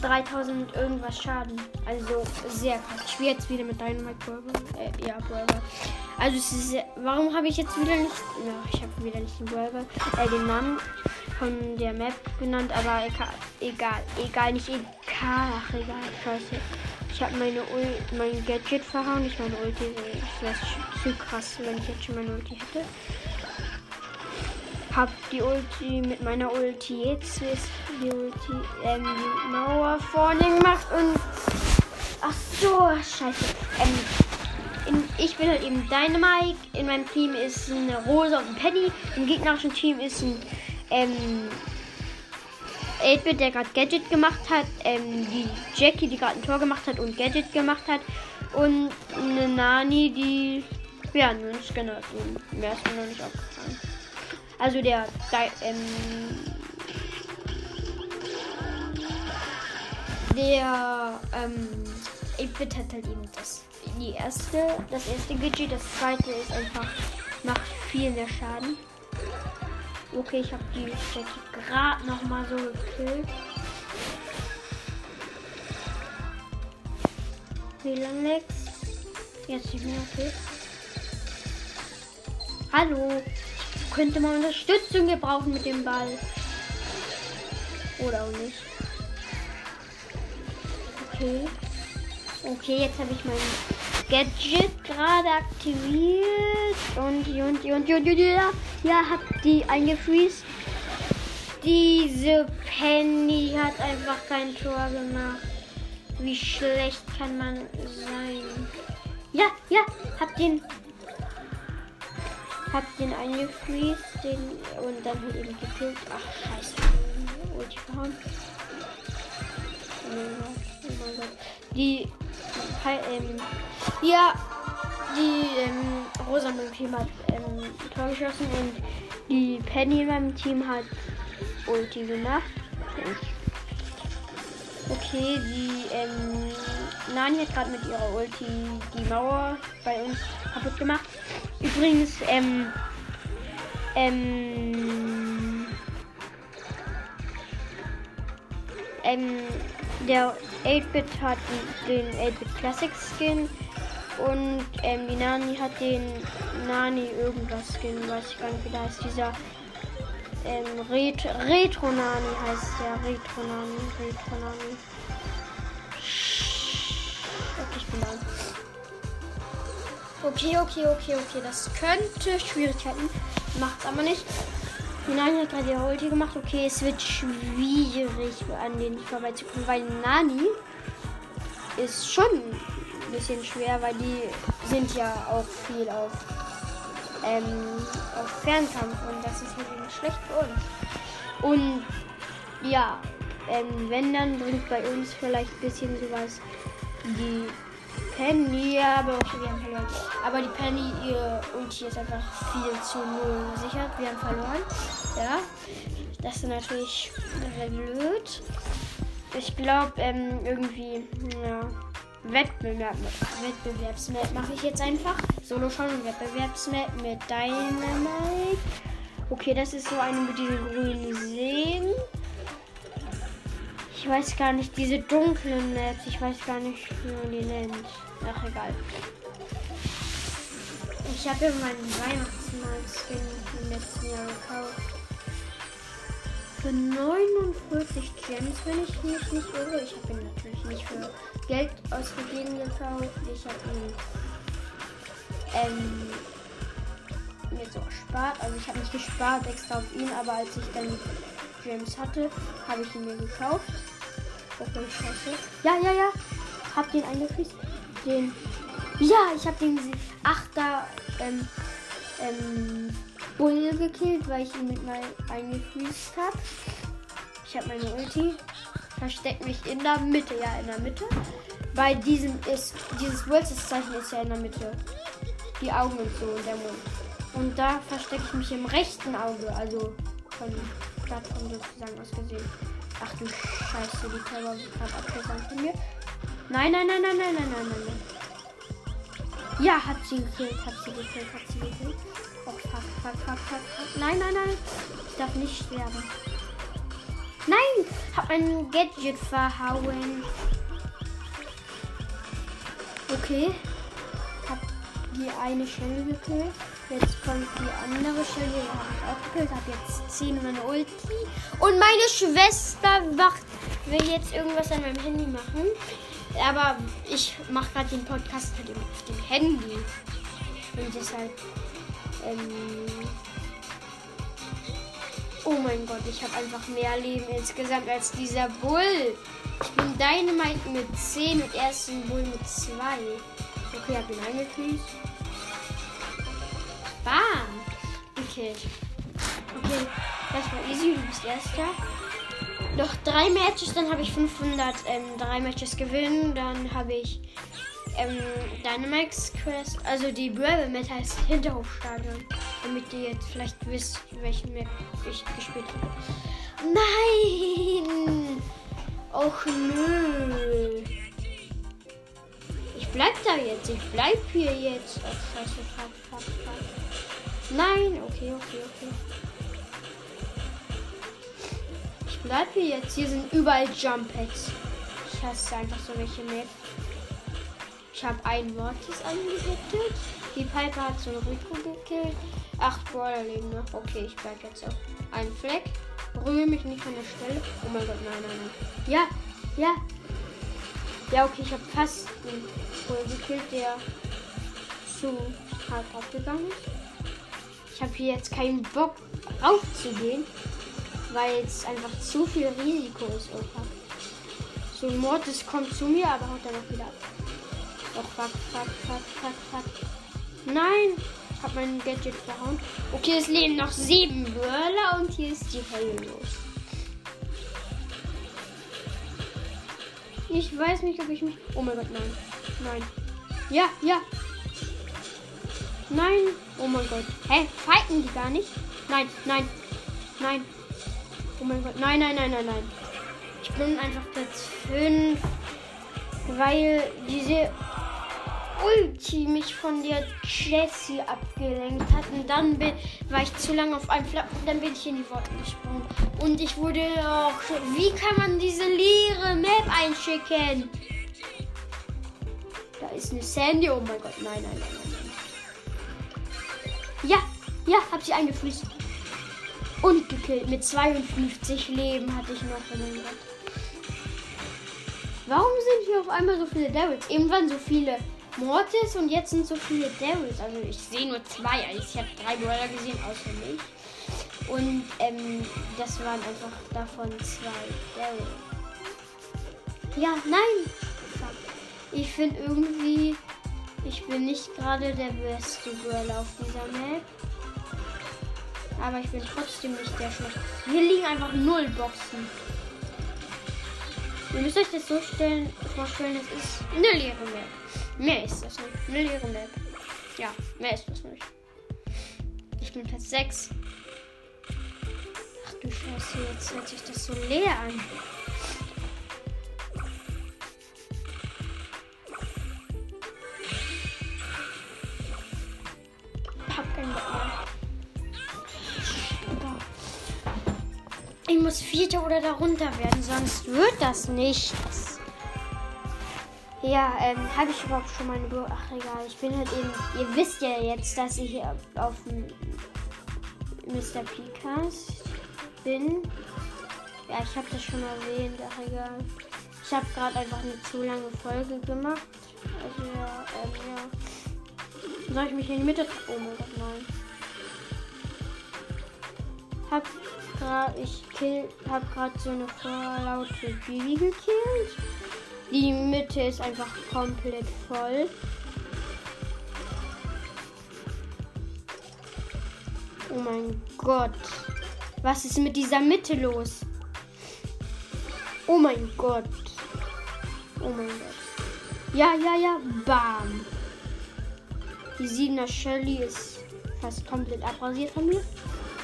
3000 irgendwas Schaden. Also sehr krass. Ich spiele jetzt wieder mit Dynamite Burger. Äh, ja, Burger. Also es ist sehr, warum habe ich jetzt wieder nicht. Ja, ich habe wieder nicht den Burger. Äh, den Namen von der Map genannt, aber egal. Egal, nicht egal. Ach, egal. Scheiße. Ich habe meine Ul mein Gadget verhauen. Ich meine Ulti. Das wäre zu krass, wenn ich jetzt schon meine Ulti hätte hab die Ulti mit meiner Ulti jetzt die Ulti ähm, die Mauer vorne gemacht und ach so scheiße ähm, in, ich bin halt eben Dynamite in meinem Team ist eine Rosa und ein Penny im gegnerischen Team ist ein ähm, 8-Bit, der gerade Gadget gemacht hat, ähm, die Jackie, die gerade ein Tor gemacht hat und Gadget gemacht hat und eine Nani, die ja, ein Scanner hat. Mehr ist mir noch nicht aufgefallen. Also der, der ähm, der ähm, 8-Bit hat halt eben das die erste, das erste Gadget, das zweite ist einfach macht viel mehr Schaden. Okay, ich habe die Jackie gerade noch mal so gekillt. Wie lange legt's? Jetzt nicht mehr, okay. Hallo könnte man Unterstützung gebrauchen mit dem Ball. Oder auch nicht. Okay. Okay, jetzt habe ich mein Gadget gerade aktiviert. Und, und, und, und, und, ja, ja, hab die eingefriest. Diese Penny hat einfach kein Tor gemacht. Wie schlecht kann man sein? Ja, ja, hab den hab den eingefriest den, und dann halt eben gekillt. Ach, scheiße. Ulti verhauen. Oh mein Gott. Die, ähm, ja, die, ähm, Rosa in meinem Team hat, ähm, Tor geschossen und die Penny in meinem Team hat Ulti gemacht. Okay, die, ähm, Nani hat gerade mit ihrer Ulti die Mauer bei uns kaputt gemacht. Übrigens, ähm, ähm, ähm, der 8-Bit hat den 8-Bit Classic Skin und ähm, die Nani hat den Nani irgendwas Skin, weiß ich gar nicht wie der heißt, dieser ähm, Ret Retro Nani heißt der, Retro Nani, Retro Nani. Okay, ich bin da. Okay, okay, okay, okay. Das könnte Schwierigkeiten. Macht's aber nicht. Nani hat gerade die Ulti gemacht. Okay, es wird schwierig, an den vorbeizukommen, weil Nani ist schon ein bisschen schwer, weil die sind ja auch viel auf, ähm, auf Fernkampf und das ist halt schlecht für uns. Und ja, ähm, wenn dann bringt bei uns vielleicht ein bisschen sowas die Penny, aber okay, wir haben verloren. Aber die Penny, ihr Ulti ist einfach viel zu null gesichert. Wir haben verloren. Ja, das ist natürlich blöd. Ich glaube, ähm, irgendwie, ja, Wettbewerb, Wettbewerbsmap mache ich jetzt einfach. Solo schon Wettbewerbsmap mit Dynamite. Okay, das ist so eine mit diesen grünen Seen. Ich weiß gar nicht, diese dunklen Maps, ich weiß gar nicht, wie man die nennt. Ach, egal. Ich habe ja meinen Weihnachtsmann-Skin im letzten Jahr gekauft. Für 49 Gems, wenn ich mich nicht irre. Ich habe ihn natürlich nicht für Geld ausgegeben gekauft. Ich habe ihn ähm, mir so gespart. Also ich habe nicht gespart extra auf ihn, aber als ich dann Gems hatte, habe ich ihn mir gekauft. Okay, scheiße. Ja, ja, ja. Hab den eingefriest. Den. Ja, ich hab den gesehen. Ach, da. Ähm. Ähm. Bull gekillt, weil ich ihn mit mal eingefriest habe. Ich habe meine Ulti. Versteck mich in der Mitte. Ja, in der Mitte. Bei diesem ist, dieses Zeichen ist ja in der Mitte. Die Augen und so und der Mund. Und da verstecke ich mich im rechten Auge. Also von Plattform sozusagen aus gesehen. Ach du Scheiße, die Terror wird gerade abgesandt von mir. Nein, nein, nein, nein, nein, nein, nein, nein, nein. Ja, hat sie gekillt, hat sie gekillt, hat sie gekillt. Oh, fuck, fuck, fuck, fuck, fuck. Nein, nein, nein. Ich darf nicht sterben. Nein! Hab mein Gadget verhauen. Okay. Hab die eine Stelle gekillt. Jetzt kommt die andere Stelle. Die habe ich auch gekillt. Hab jetzt 10 meine Ulti. Und meine Schwester macht, will jetzt irgendwas an meinem Handy machen. Aber ich mache gerade den Podcast mit dem, auf dem Handy. Und deshalb. Ähm, Oh mein Gott, ich habe einfach mehr Leben insgesamt als dieser Bull. Ich bin Dynamite mit 10 und er ist ein Bull mit 2. Okay, hab ihn eingefriest. Bam! Gekillt. Okay, das war easy, du bist erster. Noch drei Matches, dann habe ich 500, ähm, drei Matches gewinnen. Dann habe ich ähm, Dynamax Quest, also die Bravel Map heißt Hinterhofstadion, damit ihr jetzt vielleicht wisst, welchen Map ich gespielt habe. Nein! Och nö. Ich bleib da jetzt, ich bleib hier jetzt. Ach scheiße, fuck, fuck, fuck. Nein, okay, okay, okay. Ich bleib hier jetzt. Hier sind überall Jump Packs. Ich hasse einfach so welche Maps. Ich habe ein Mortis angehittet. Die Piper hat so ein Rico gekillt. Acht Brawler leben noch. Okay, ich bleib jetzt auf einen Fleck. Rühre mich nicht von der Stelle. Oh mein Gott, nein, nein, nein. Ja, ja. Ja, okay, ich habe fast einen Bull gekillt, der zu hart abgegangen ist. Ich habe hier jetzt keinen Bock raufzugehen, weil jetzt einfach zu viel Risiko ist. Opa. So ein Mortis kommt zu mir, aber haut dann auch wieder ab. Oh, fuck, fuck, fuck, fuck, fuck. Nein! Ich hab mein Gadget verhauen. Okay, es leben noch sieben Brawler und hier ist die Hölle los. Ich weiß nicht, ob ich mich. Oh mein Gott, nein. Nein. Ja, ja. Nein. Oh mein Gott. Hä? Fighten die gar nicht? Nein, nein. Nein. Oh mein Gott. Nein, nein, nein, nein, nein. Ich bin einfach Platz 5. Weil diese Ulti mich von der Jessie abgelenkt hat. Und dann bin, war ich zu lange auf einem Flap und dann bin ich in die Worte gesprungen. Und ich wurde auch. Wie kann man diese leere Map einschicken? Da ist eine Sandy. Oh mein Gott, nein, nein, nein, ja, hab sie eingefriest. Und gekillt. Mit 52 Leben hatte ich noch. Gott. Warum sind hier auf einmal so viele Devils? Waren so viele Mortis und jetzt sind so viele Daryls. Also ich sehe nur zwei. Also ich habe drei Brawler gesehen, außer mich. Und ähm, das waren einfach davon zwei Daryl. Ja, nein. Ich finde irgendwie, ich bin nicht gerade der beste Brawler auf dieser Map. Aber ich bin trotzdem nicht der schlechteste. Hier liegen einfach null Boxen. Ihr müsst euch das so stellen, vorstellen, es ist eine leere Map. Mehr ist das nicht. Eine leere Map. Ja, mehr ist das nicht. Ich bin Platz 6. Ach du Scheiße, jetzt hört sich das so leer an. Hab Ich muss Vierter oder darunter werden, sonst wird das nichts. Ja, ähm, habe ich überhaupt schon meine Bro Ach, egal. Ich bin halt eben. Ihr wisst ja jetzt, dass ich hier auf dem Mr. Picast bin. Ja, ich habe das schon erwähnt. Ach, egal. Ich habe gerade einfach eine zu lange Folge gemacht. Also, ja, ähm, ja. Soll ich mich in die Mitte. Oh mein Gott, nein. Hab grad, ich kill, hab gerade so eine vorlaute Bibi gekillt. Die Mitte ist einfach komplett voll. Oh mein Gott. Was ist mit dieser Mitte los? Oh mein Gott. Oh mein Gott. Ja, ja, ja. Bam. Die 7er Shelly ist fast komplett abrasiert von mir.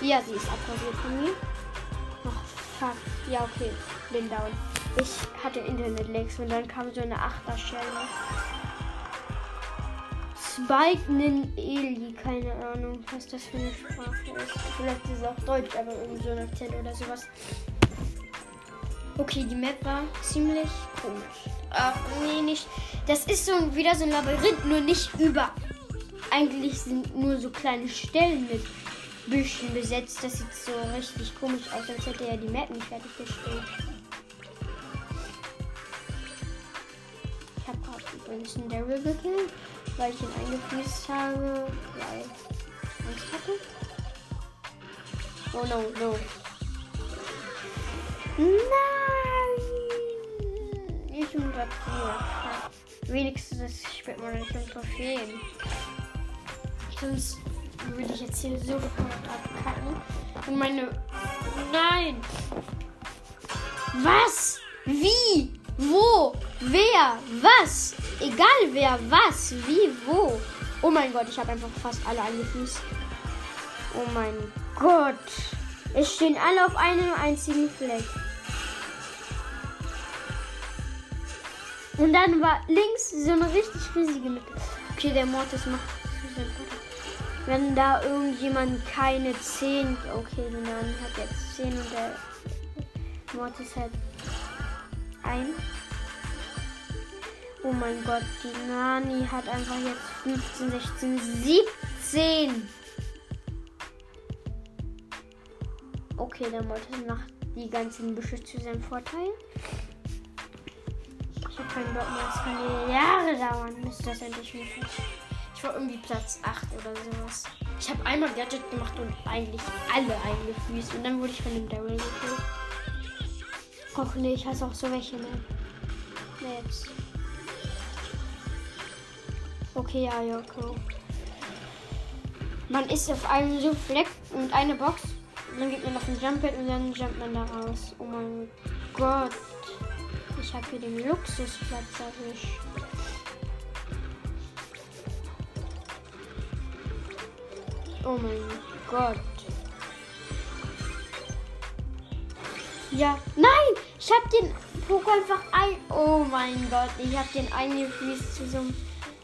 Ja, sie ist abrasiert von mir. Ach, fuck. Ja, okay. Bin down. Ich hatte Internet-Lags und dann kam so eine 8er Shelly. Spike Nin Eli, keine Ahnung, was das für eine Sprache ist. Vielleicht ist es auch Deutsch, aber irgend so ein Akzent oder sowas. Okay, die Map war ziemlich komisch. Ach, nee, nicht. Das ist so wieder so ein Labyrinth, nur nicht über. Eigentlich sind nur so kleine Stellen mit Büschen besetzt. Das sieht so richtig komisch aus, als hätte er die Map nicht fertiggestellt. Ich habe gerade übrigens einen Daryl gekillt weil ich ihn eingefließt habe, weil ich Angst hatte. Oh no, no. Nein! Ich bin gerade Wenigstens spielt man nicht um Trophäen. Sonst würde ich jetzt hier so gekommen abkacken. Und meine. Nein! Was? Wie? Wo? Wer? Was? Egal wer, was, wie, wo. Oh mein Gott, ich habe einfach fast alle angefüßt. Oh mein Gott. Es stehen alle auf einem einzigen Fleck. Und dann war links so eine richtig riesige Mitte. Okay, der Mortis macht Wenn da irgendjemand keine 10. Okay, die Nani hat jetzt 10 und der Mortis hat ein. Oh mein Gott, die Nani hat einfach jetzt 15, 16, 17. Okay, der Mortis macht die ganzen Büsche zu seinem Vorteil. Ich habe keinen Bock mehr. Es kann Jahre dauern, bis das endlich möglich Ich war irgendwie Platz 8 oder sowas. Ich habe einmal Gadget gemacht und eigentlich alle eingefüßt. Und dann wurde ich von dem Daryl gekillt. Och nee, ich hasse auch so welche, ne? Jetzt. Okay, ja, Joko. Man ist auf einem so Fleck und eine Box. Und dann geht man auf ein Jumppad und dann jumpt man da raus. Oh mein Gott. Ich habe hier den Luxusplatz erwischt. Oh mein Gott. Ja. Nein! Ich habe den Poko einfach ein. Oh mein Gott. Ich habe den eingefließt zu so einem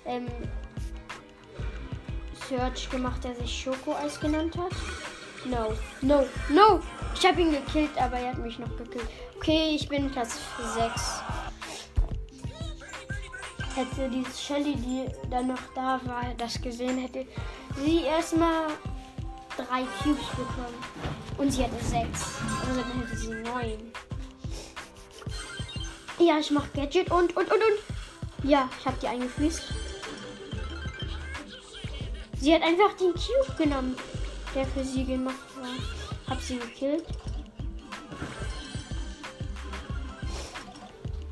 ähm, Search gemacht, der sich Schoko-Eis genannt hat. No, no, no! Ich habe ihn gekillt, aber er hat mich noch gekillt. Okay, ich bin Platz 6. Hätte die Shelly, die dann noch da war, das gesehen, hätte sie erstmal drei Cubes bekommen. Und sie hatte sechs. Also dann hätte sie neun. Ja, ich mach Gadget und, und, und, und. Ja, ich habe die eingefließt. Sie hat einfach den Cube genommen, der für sie gemacht war. Hab sie gekillt.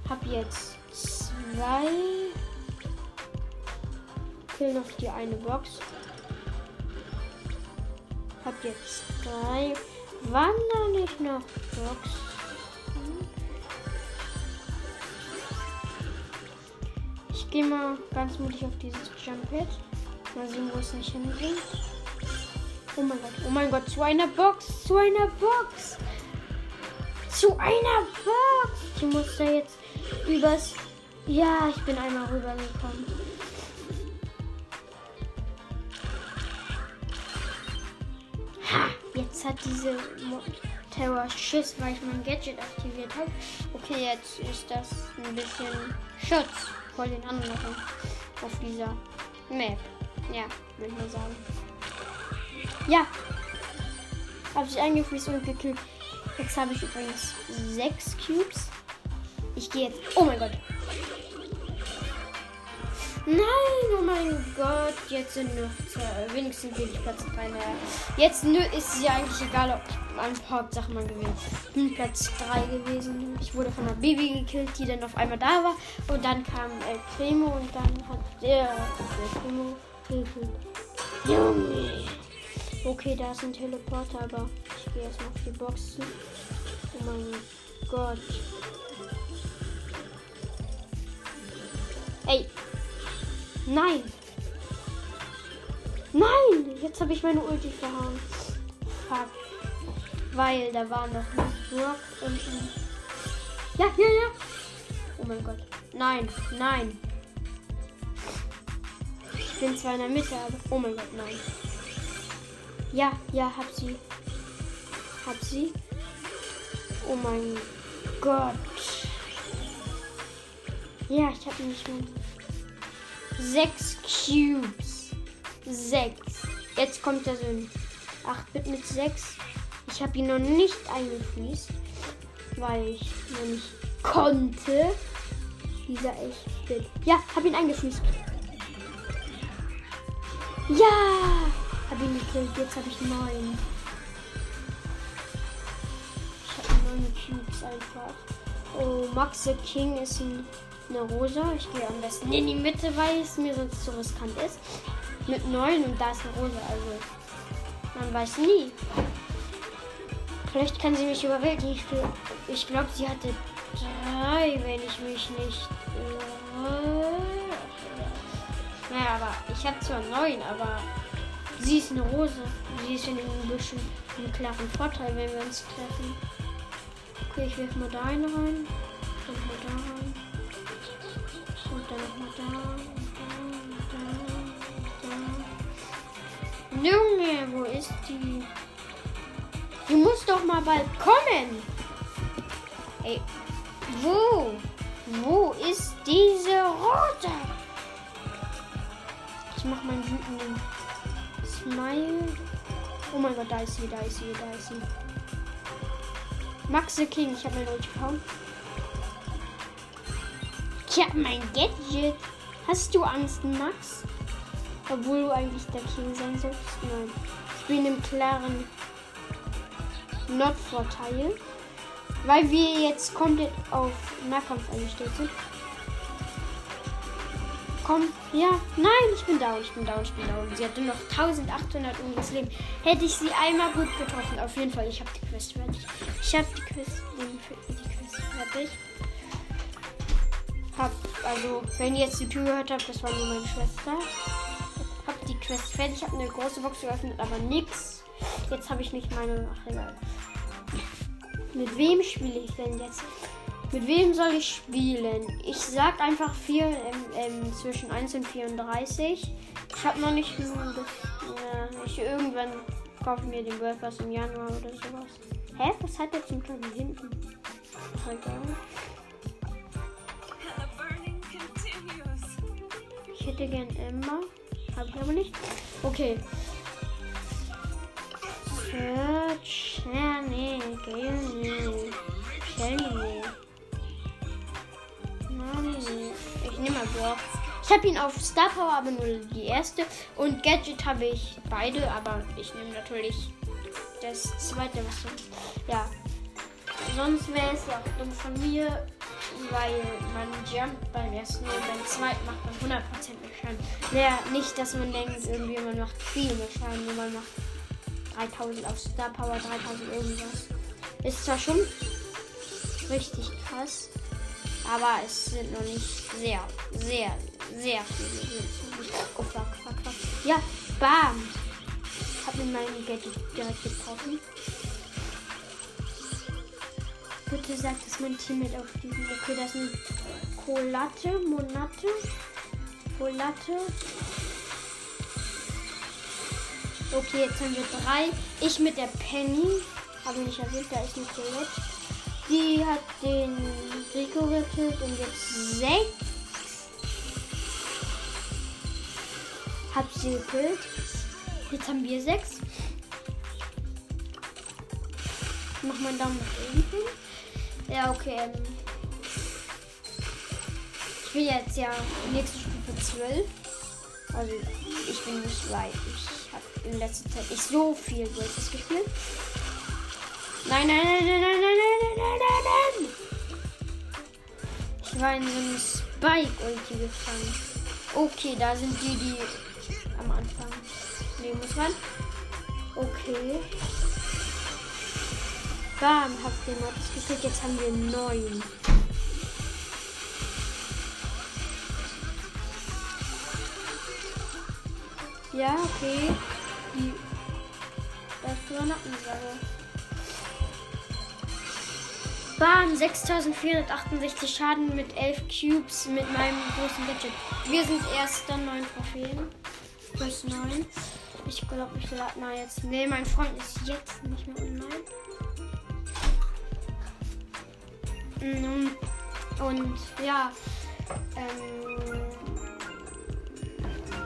Hab jetzt zwei. Kill noch die eine Box. Jetzt drei. Wandern nicht noch Box. Ich gehe mal ganz mutig auf dieses Jump Pad. Mal sehen, wo es nicht hinbringt. Oh mein Gott, oh mein Gott, zu einer Box, zu einer Box. Zu einer Box. Ich muss da jetzt übers... Ja, ich bin einmal rübergekommen. Jetzt hat diese Terror Schiss, weil ich mein Gadget aktiviert habe. Okay, jetzt ist das ein bisschen Schutz vor den anderen auf dieser Map. Ja, würde ich mal sagen. Ja. Habe ich eingefriest und gekillt. Jetzt habe ich übrigens sechs Cubes. Ich gehe jetzt. Oh mein Gott. Nein, oh mein Gott. Jetzt sind nur zwei. Wenigstens bin ich Platz 3. Naja. Jetzt ist es ja eigentlich egal, ob man Hauptsache man gewinnt. Ich bin Platz 3 gewesen. Ich wurde von einer Baby gekillt, die dann auf einmal da war. Und dann kam El Primo und dann hat der El Primo Junge. Okay, Okay, da ist ein Teleporter, aber ich gehe erstmal auf die Boxen. Oh mein Gott. Ey. Nein. Nein! Jetzt habe ich meine Ulti verhauen. Fuck. Weil da war noch Brock und. Ja, ja, ja. Oh mein Gott. Nein, nein. Ich bin zwar in der Mitte, aber... Oh mein Gott, nein. Ja, ja, hab sie. Hab sie. Oh mein Gott. Ja, ich habe nicht mehr. Sechs Cubes. Sechs. Jetzt kommt der Sinn. 8-Bit mit 6. Ich habe ihn noch nicht eingefließt, weil ich noch nicht konnte. Dieser 8-Bit. Ja, habe ihn eingefließt. Ja! Habe ihn gekillt. Jetzt habe ich neun. Ich habe neun Cubes einfach. Oh, Max the King ist ein, eine Rosa. Ich gehe am besten in die Mitte, weil es mir sonst zu riskant ist. Mit neun und da ist eine Rosa. Also, man weiß nie. Vielleicht kann sie mich überwältigen. Ich, ich glaube, sie hatte drei, wenn ich mich nicht irre. Naja, aber ich habe zwar neun, aber sie ist eine Rose. Sie ist in ein bisschen einen klaren Vorteil, wenn wir uns treffen. Okay, ich werfe mal da eine rein. Und mal da rein. Junge, wo ist die? Die muss doch mal bald kommen. Ey, wo? Wo ist diese Rote? Ich mach meinen wütenden Smile. Oh mein Gott, da ist sie, da ist sie, da ist sie. Max the King, ich habe mein Ulti gehauen. Ich habe mein Gadget. Hast du Angst, Max? Obwohl du eigentlich der King sein sollst? Nein. Ich bin im klaren Not-Vorteil. Weil wir jetzt komplett auf Nahkampf eingestellt sind. Komm, ja, nein, ich bin down, ich bin down, ich bin down. Sie hatte noch 1800 irgendwas Leben. Hätte ich sie einmal gut getroffen, auf jeden Fall. Ich habe die Quest fertig. Ich habe die Quest, die Quest fertig. Hab, also, wenn ihr jetzt die Tür gehört habt, das war nur meine Schwester. Hab die Quest fertig, habe eine große Box geöffnet, aber nix. Jetzt habe ich nicht meine. Ach, egal. Mit wem spiele ich denn jetzt? Mit wem soll ich spielen? Ich sag einfach 4 ähm, ähm, zwischen 1 und 34. Ich habe noch nicht. Äh, ich, irgendwann kaufe mir den World Pass im Januar oder sowas. Hä? Was hat der zum Teil hinten? Egal. Ich hätte gern Emma. Habe ich aber nicht. Okay. Search. Ja, nee. Gilny. Shelly. Ich nehme mal Brock. Ich habe ihn auf Star Power, aber nur die erste. Und Gadget habe ich beide, aber ich nehme natürlich das zweite. Was. Ja. Sonst wäre es ja auch dumm von mir, weil man jumpt beim ersten und beim zweiten macht man 100% mehr Schaden. Naja, nicht, dass man denkt, irgendwie man macht viel mehr Schaden, nur man macht 3000 auf Star Power, 3000 irgendwas. Ist zwar schon richtig krass, aber es sind noch nicht sehr, sehr, sehr viele. Oh fuck, fuck, fuck. Ja, bam! Hab mir meinen Gadget direkt getroffen. Bitte sagt, dass mein Teammate auf diesem. Okay, das sind Colate, Monate, Colate. Okay, jetzt haben wir drei. Ich mit der Penny. Habe ich nicht erwähnt, da ist nicht der jetzt. Die hat den Rico gekillt und jetzt sechs. Hab sie gekillt. Jetzt haben wir sechs. Mach meinen Daumen nach oben. Ja, okay. Ich will jetzt ja nächste Stufe 12. Also ich bin nicht weit. Ich habe in letzter Zeit nicht so viel Böses gespielt. Nein, nein, nein, nein, nein, nein, nein, nein, nein, nein. Ich war in so einem Spike-Ulti gefangen. Okay, da sind die, die am Anfang nehmen muss man. Okay. Bam, hab den Mortis gekriegt. Jetzt haben wir neun. Ja, okay. Die. Nackensache. Bam, 6468 Schaden mit 11 Cubes mit meinem großen Gadget. Wir sind erst dann 9 Trophäen. Plus 9. Ich glaube, ich lade mal jetzt. Ne, mein Freund ist jetzt nicht mehr online. Mm, und ja, ähm,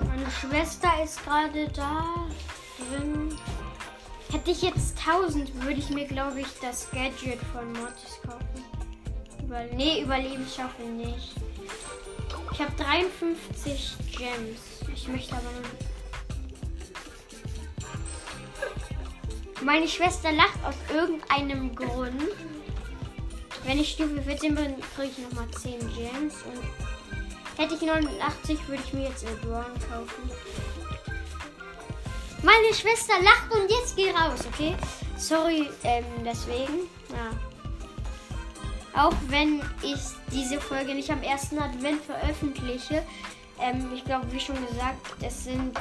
meine Schwester ist gerade da drin. Hätte ich jetzt 1000, würde ich mir, glaube ich, das Gadget von Mortis kaufen. Über nee, überleben schaffe ich nicht. Ich habe 53 Gems. Ich möchte aber nur. Meine Schwester lacht aus irgendeinem Grund. Wenn ich Stufe 14 bin, kriege ich nochmal 10 Gems. Und hätte ich 89, würde ich mir jetzt eine Braun kaufen. Meine Schwester lacht und jetzt geh raus, okay? Sorry, ähm, deswegen. Ja. Auch wenn ich diese Folge nicht am ersten Advent veröffentliche. Ähm, ich glaube, wie schon gesagt, es sind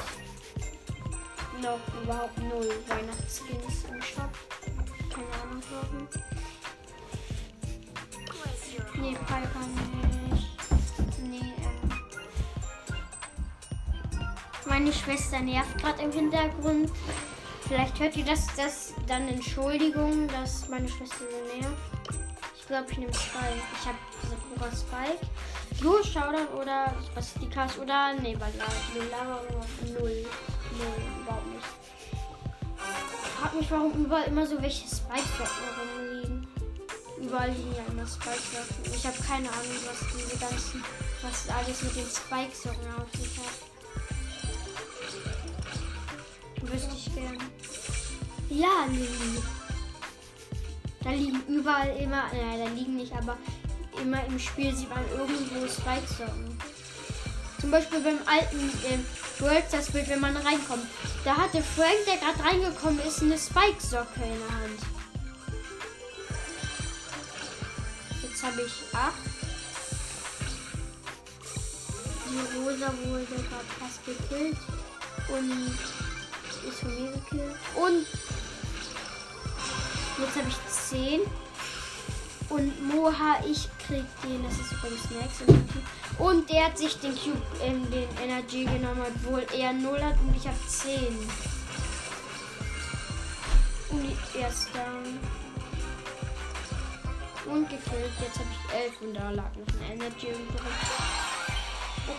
noch überhaupt null Weihnachtsskins im Shop. Keine Ahnung warum. Nee, Piper nicht. Nee, ähm. Meine Schwester nervt gerade im Hintergrund. Vielleicht hört ihr das, das dann Entschuldigung, dass meine Schwester so nervt. Ich glaube, ich nehme Spike. Ich habe Sakura Spike. Du Showdown oder Bastikas oder nee, Lava null. Null, überhaupt nicht. Ich frag mich, warum überall immer so welche Spike-Socken rumliegen. Überall liegen ja immer Spike-Socken. Ich habe keine Ahnung, was diese ganzen, was alles mit den Spike-Socken auf sich hat. Wüsste ich gern. Ja, Lilly. Da liegen überall immer, naja, da liegen nicht, aber immer im Spiel sieht man irgendwo Spike-Socken. Zum Beispiel beim alten ähm, World das Bild, wenn man reinkommt. Da hatte Frank, der gerade reingekommen ist, eine Spike-Socke in der Hand. Habe ich acht. Die Rosa wurde gerade fast gekillt. Und ist von mir gekillt. Und jetzt habe ich zehn. Und Moha, ich krieg den, das ist übrigens Max. Und der hat sich den Cube, ähm, den Energy genommen, obwohl er 0 hat und ich habe 10. Und er ist. Und gekillt. Jetzt habe ich 11 und da lag noch ein Energy drin.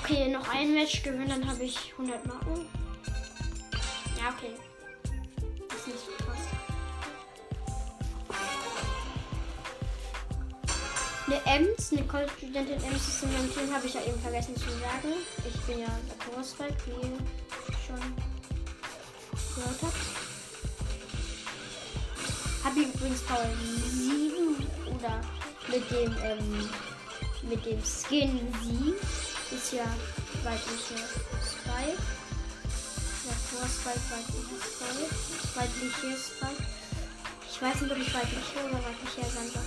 Okay, noch ein Match gewinnen, dann habe ich 100 Marken. Ja, okay. Ist nicht so krass. Eine Ems, eine College-Studentin Ems ist in meinem Team, habe ich ja eben vergessen zu sagen. Ich bin ja der Großwald, wie schon gehört habt. Habe ich übrigens Power 7 oder mit dem, ähm, mit dem Skin Sie ist ja weibliche Spike. Davor Spike, weibliche Spike. Weibliche Spike. Ich weiß nicht, ob ich weibliche oder weibliche Sandra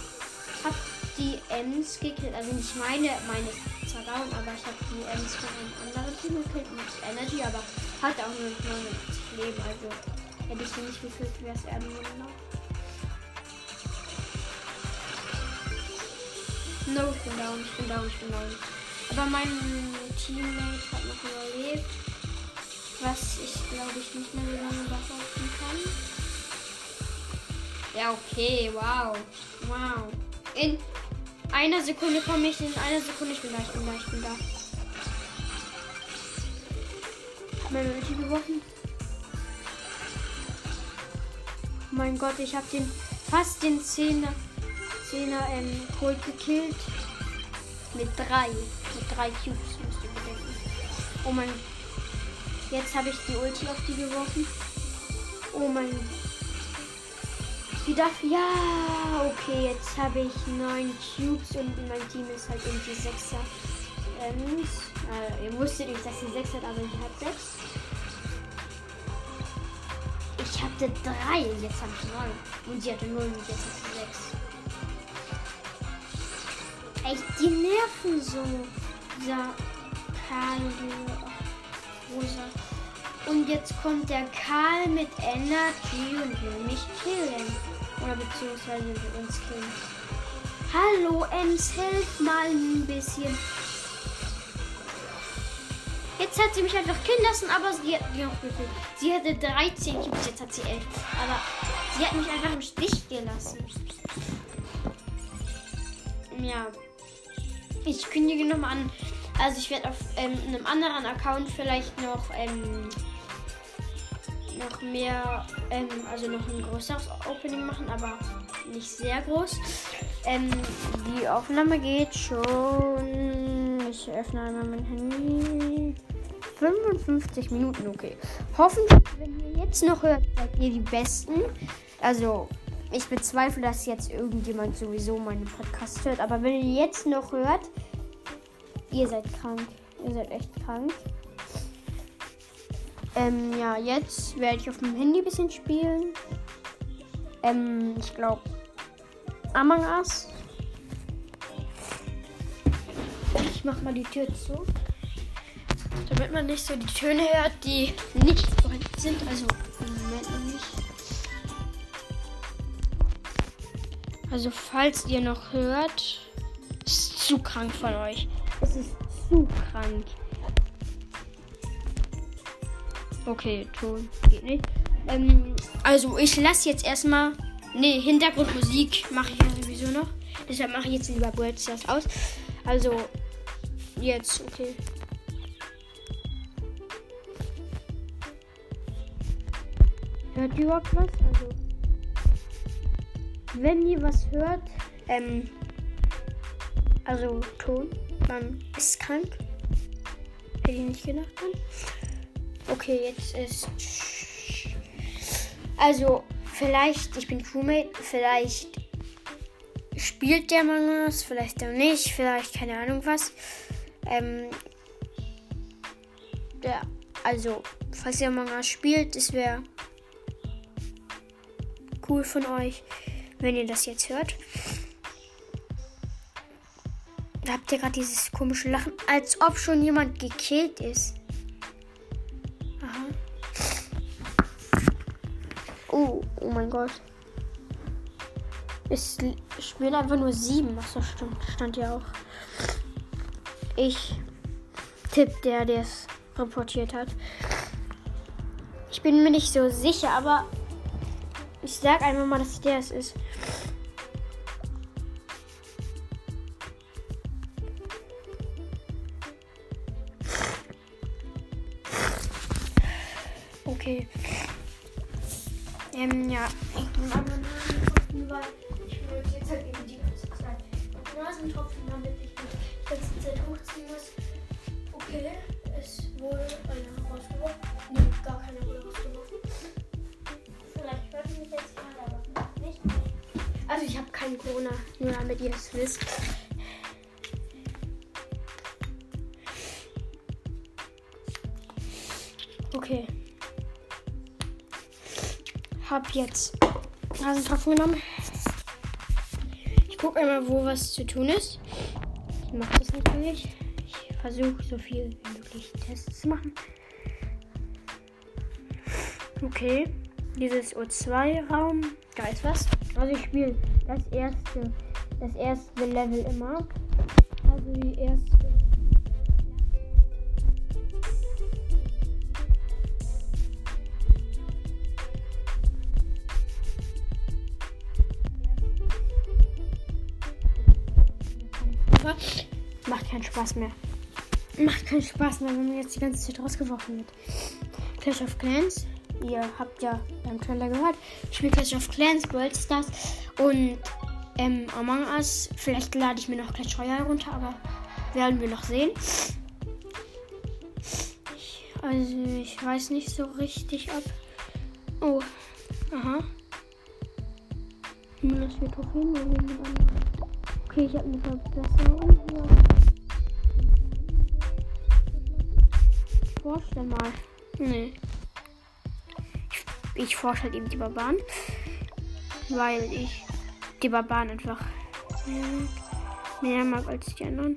habe die Ems gekillt. Also nicht meine, meine ist zwar down, aber ich habe die Ems von einem anderen Team gekillt mit Energy, aber hat auch nur 99 Leben. Also hätte ich sie nicht gekillt, wäre es eher nur noch. No, ich bin down, ich bin down, ich bin down. Aber mein Teammate hat noch überlebt. Was ich glaube ich nicht mehr so lange behaupten kann. Ja, okay, wow. Wow. In einer Sekunde komme ich, in einer Sekunde. Ich bin da, ich bin da, ich bin da. Meine Ulti geworfen. Mein Gott, ich habe den fast den 10er, 10er ähm, Cold gekillt. Mit drei. Mit drei Cubes, musst du bedenken. Oh mein. Jetzt habe ich die Ulti auf die geworfen. Oh mein die darf. Ja, okay, jetzt habe ich neun Cubes und mein Team ist halt irgendwie sechser. Ähm, äh, ihr wusstet nicht, dass sie sechs hat, aber sie hat sechs. Ich hatte drei und jetzt habe ich neun. Und sie hatte null und jetzt ist sie sechs. Echt, die nerven so. Dieser Karl Rosa. Und jetzt kommt der Karl mit Energy und will mich killen. Oder beziehungsweise will uns killen. Hallo, Ems, hilf mal ein bisschen. Jetzt hat sie mich einfach killen lassen, aber sie hat mich auch gekillt. Sie hatte 13 Cubes, jetzt hat sie 11. Aber sie hat mich einfach im Stich gelassen. Ja. Ich kündige nochmal an. Also ich werde auf ähm, einem anderen Account vielleicht noch ähm, noch mehr, ähm, also noch ein größeres Opening machen, aber nicht sehr groß. Ähm, die Aufnahme geht schon. Ich öffne einmal mein Handy. 55 Minuten, okay. Hoffentlich, wenn ihr jetzt noch hört, seid ihr die Besten. Also, ich bezweifle, dass jetzt irgendjemand sowieso meinen Podcast hört. Aber wenn ihr jetzt noch hört, ihr seid krank. Ihr seid echt krank. Ähm, ja, jetzt werde ich auf dem Handy ein bisschen spielen. Ähm, ich glaube, Among Us. Ich mach mal die Tür zu. Damit man nicht so die Töne hört, die nicht sind. Also Moment noch nicht. Also falls ihr noch hört, ist zu krank von euch. Es ist zu krank. Okay, Ton geht nicht. Ähm, also ich lasse jetzt erstmal. Ne, Hintergrundmusik mache ich ja sowieso noch. Deshalb mache ich jetzt lieber Brawl Stars aus. Also, jetzt, okay. Hört ihr überhaupt was? Also, wenn ihr was hört, ähm, also Ton, man ist krank. Hätte ich nicht gedacht. Dann. Okay, jetzt ist. Also, vielleicht, ich bin Crewmate, vielleicht spielt der Mann was, vielleicht auch nicht, vielleicht keine Ahnung was. Ähm, ja, also, falls ihr Among spielt, es wäre cool von euch, wenn ihr das jetzt hört. Da habt ihr gerade dieses komische Lachen, als ob schon jemand gekillt ist. Oh, oh mein Gott. Es spielen einfach nur sieben. Achso, stimmt. Stand ja auch. Ich tipp der, der es reportiert hat. Ich bin mir nicht so sicher, aber ich sag einfach mal, dass der es ist. Okay. Ähm, ja, ich nehme aber Nasentropfen, weil ich benutze jetzt halt eben die ganze Zeit. Nasentropfen, damit ich Corona, nur damit ihr es wisst. Okay habe jetzt Nasentropfen genommen. Ich gucke einmal, wo was zu tun ist. Ich mache das natürlich. Ich versuche so viel wie möglich Tests zu machen. Okay, dieses O2-Raum, da ist was. Also ich spiele das erste, das erste Level immer. Also die erste Macht keinen Spaß mehr. Macht keinen Spaß mehr, wenn man jetzt die ganze Zeit rausgeworfen wird. Clash of Clans. Ihr habt ja beim Trailer gehört. Ich spiele Clash of Clans, World Stars und ähm, Among Us. Vielleicht lade ich mir noch Clash Royale runter, aber werden wir noch sehen. Also ich weiß nicht so richtig, ob. Oh, aha. Minus wir Trophäen oder jemand anderes. Okay, ich habe eine Verbesserung hier. Vorstell mal. Nee. Ich forsche halt eben die Barbaren. Weil ich die Barbaren einfach mehr, mag als die anderen.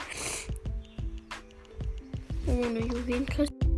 Ohne Juwelen kriegst.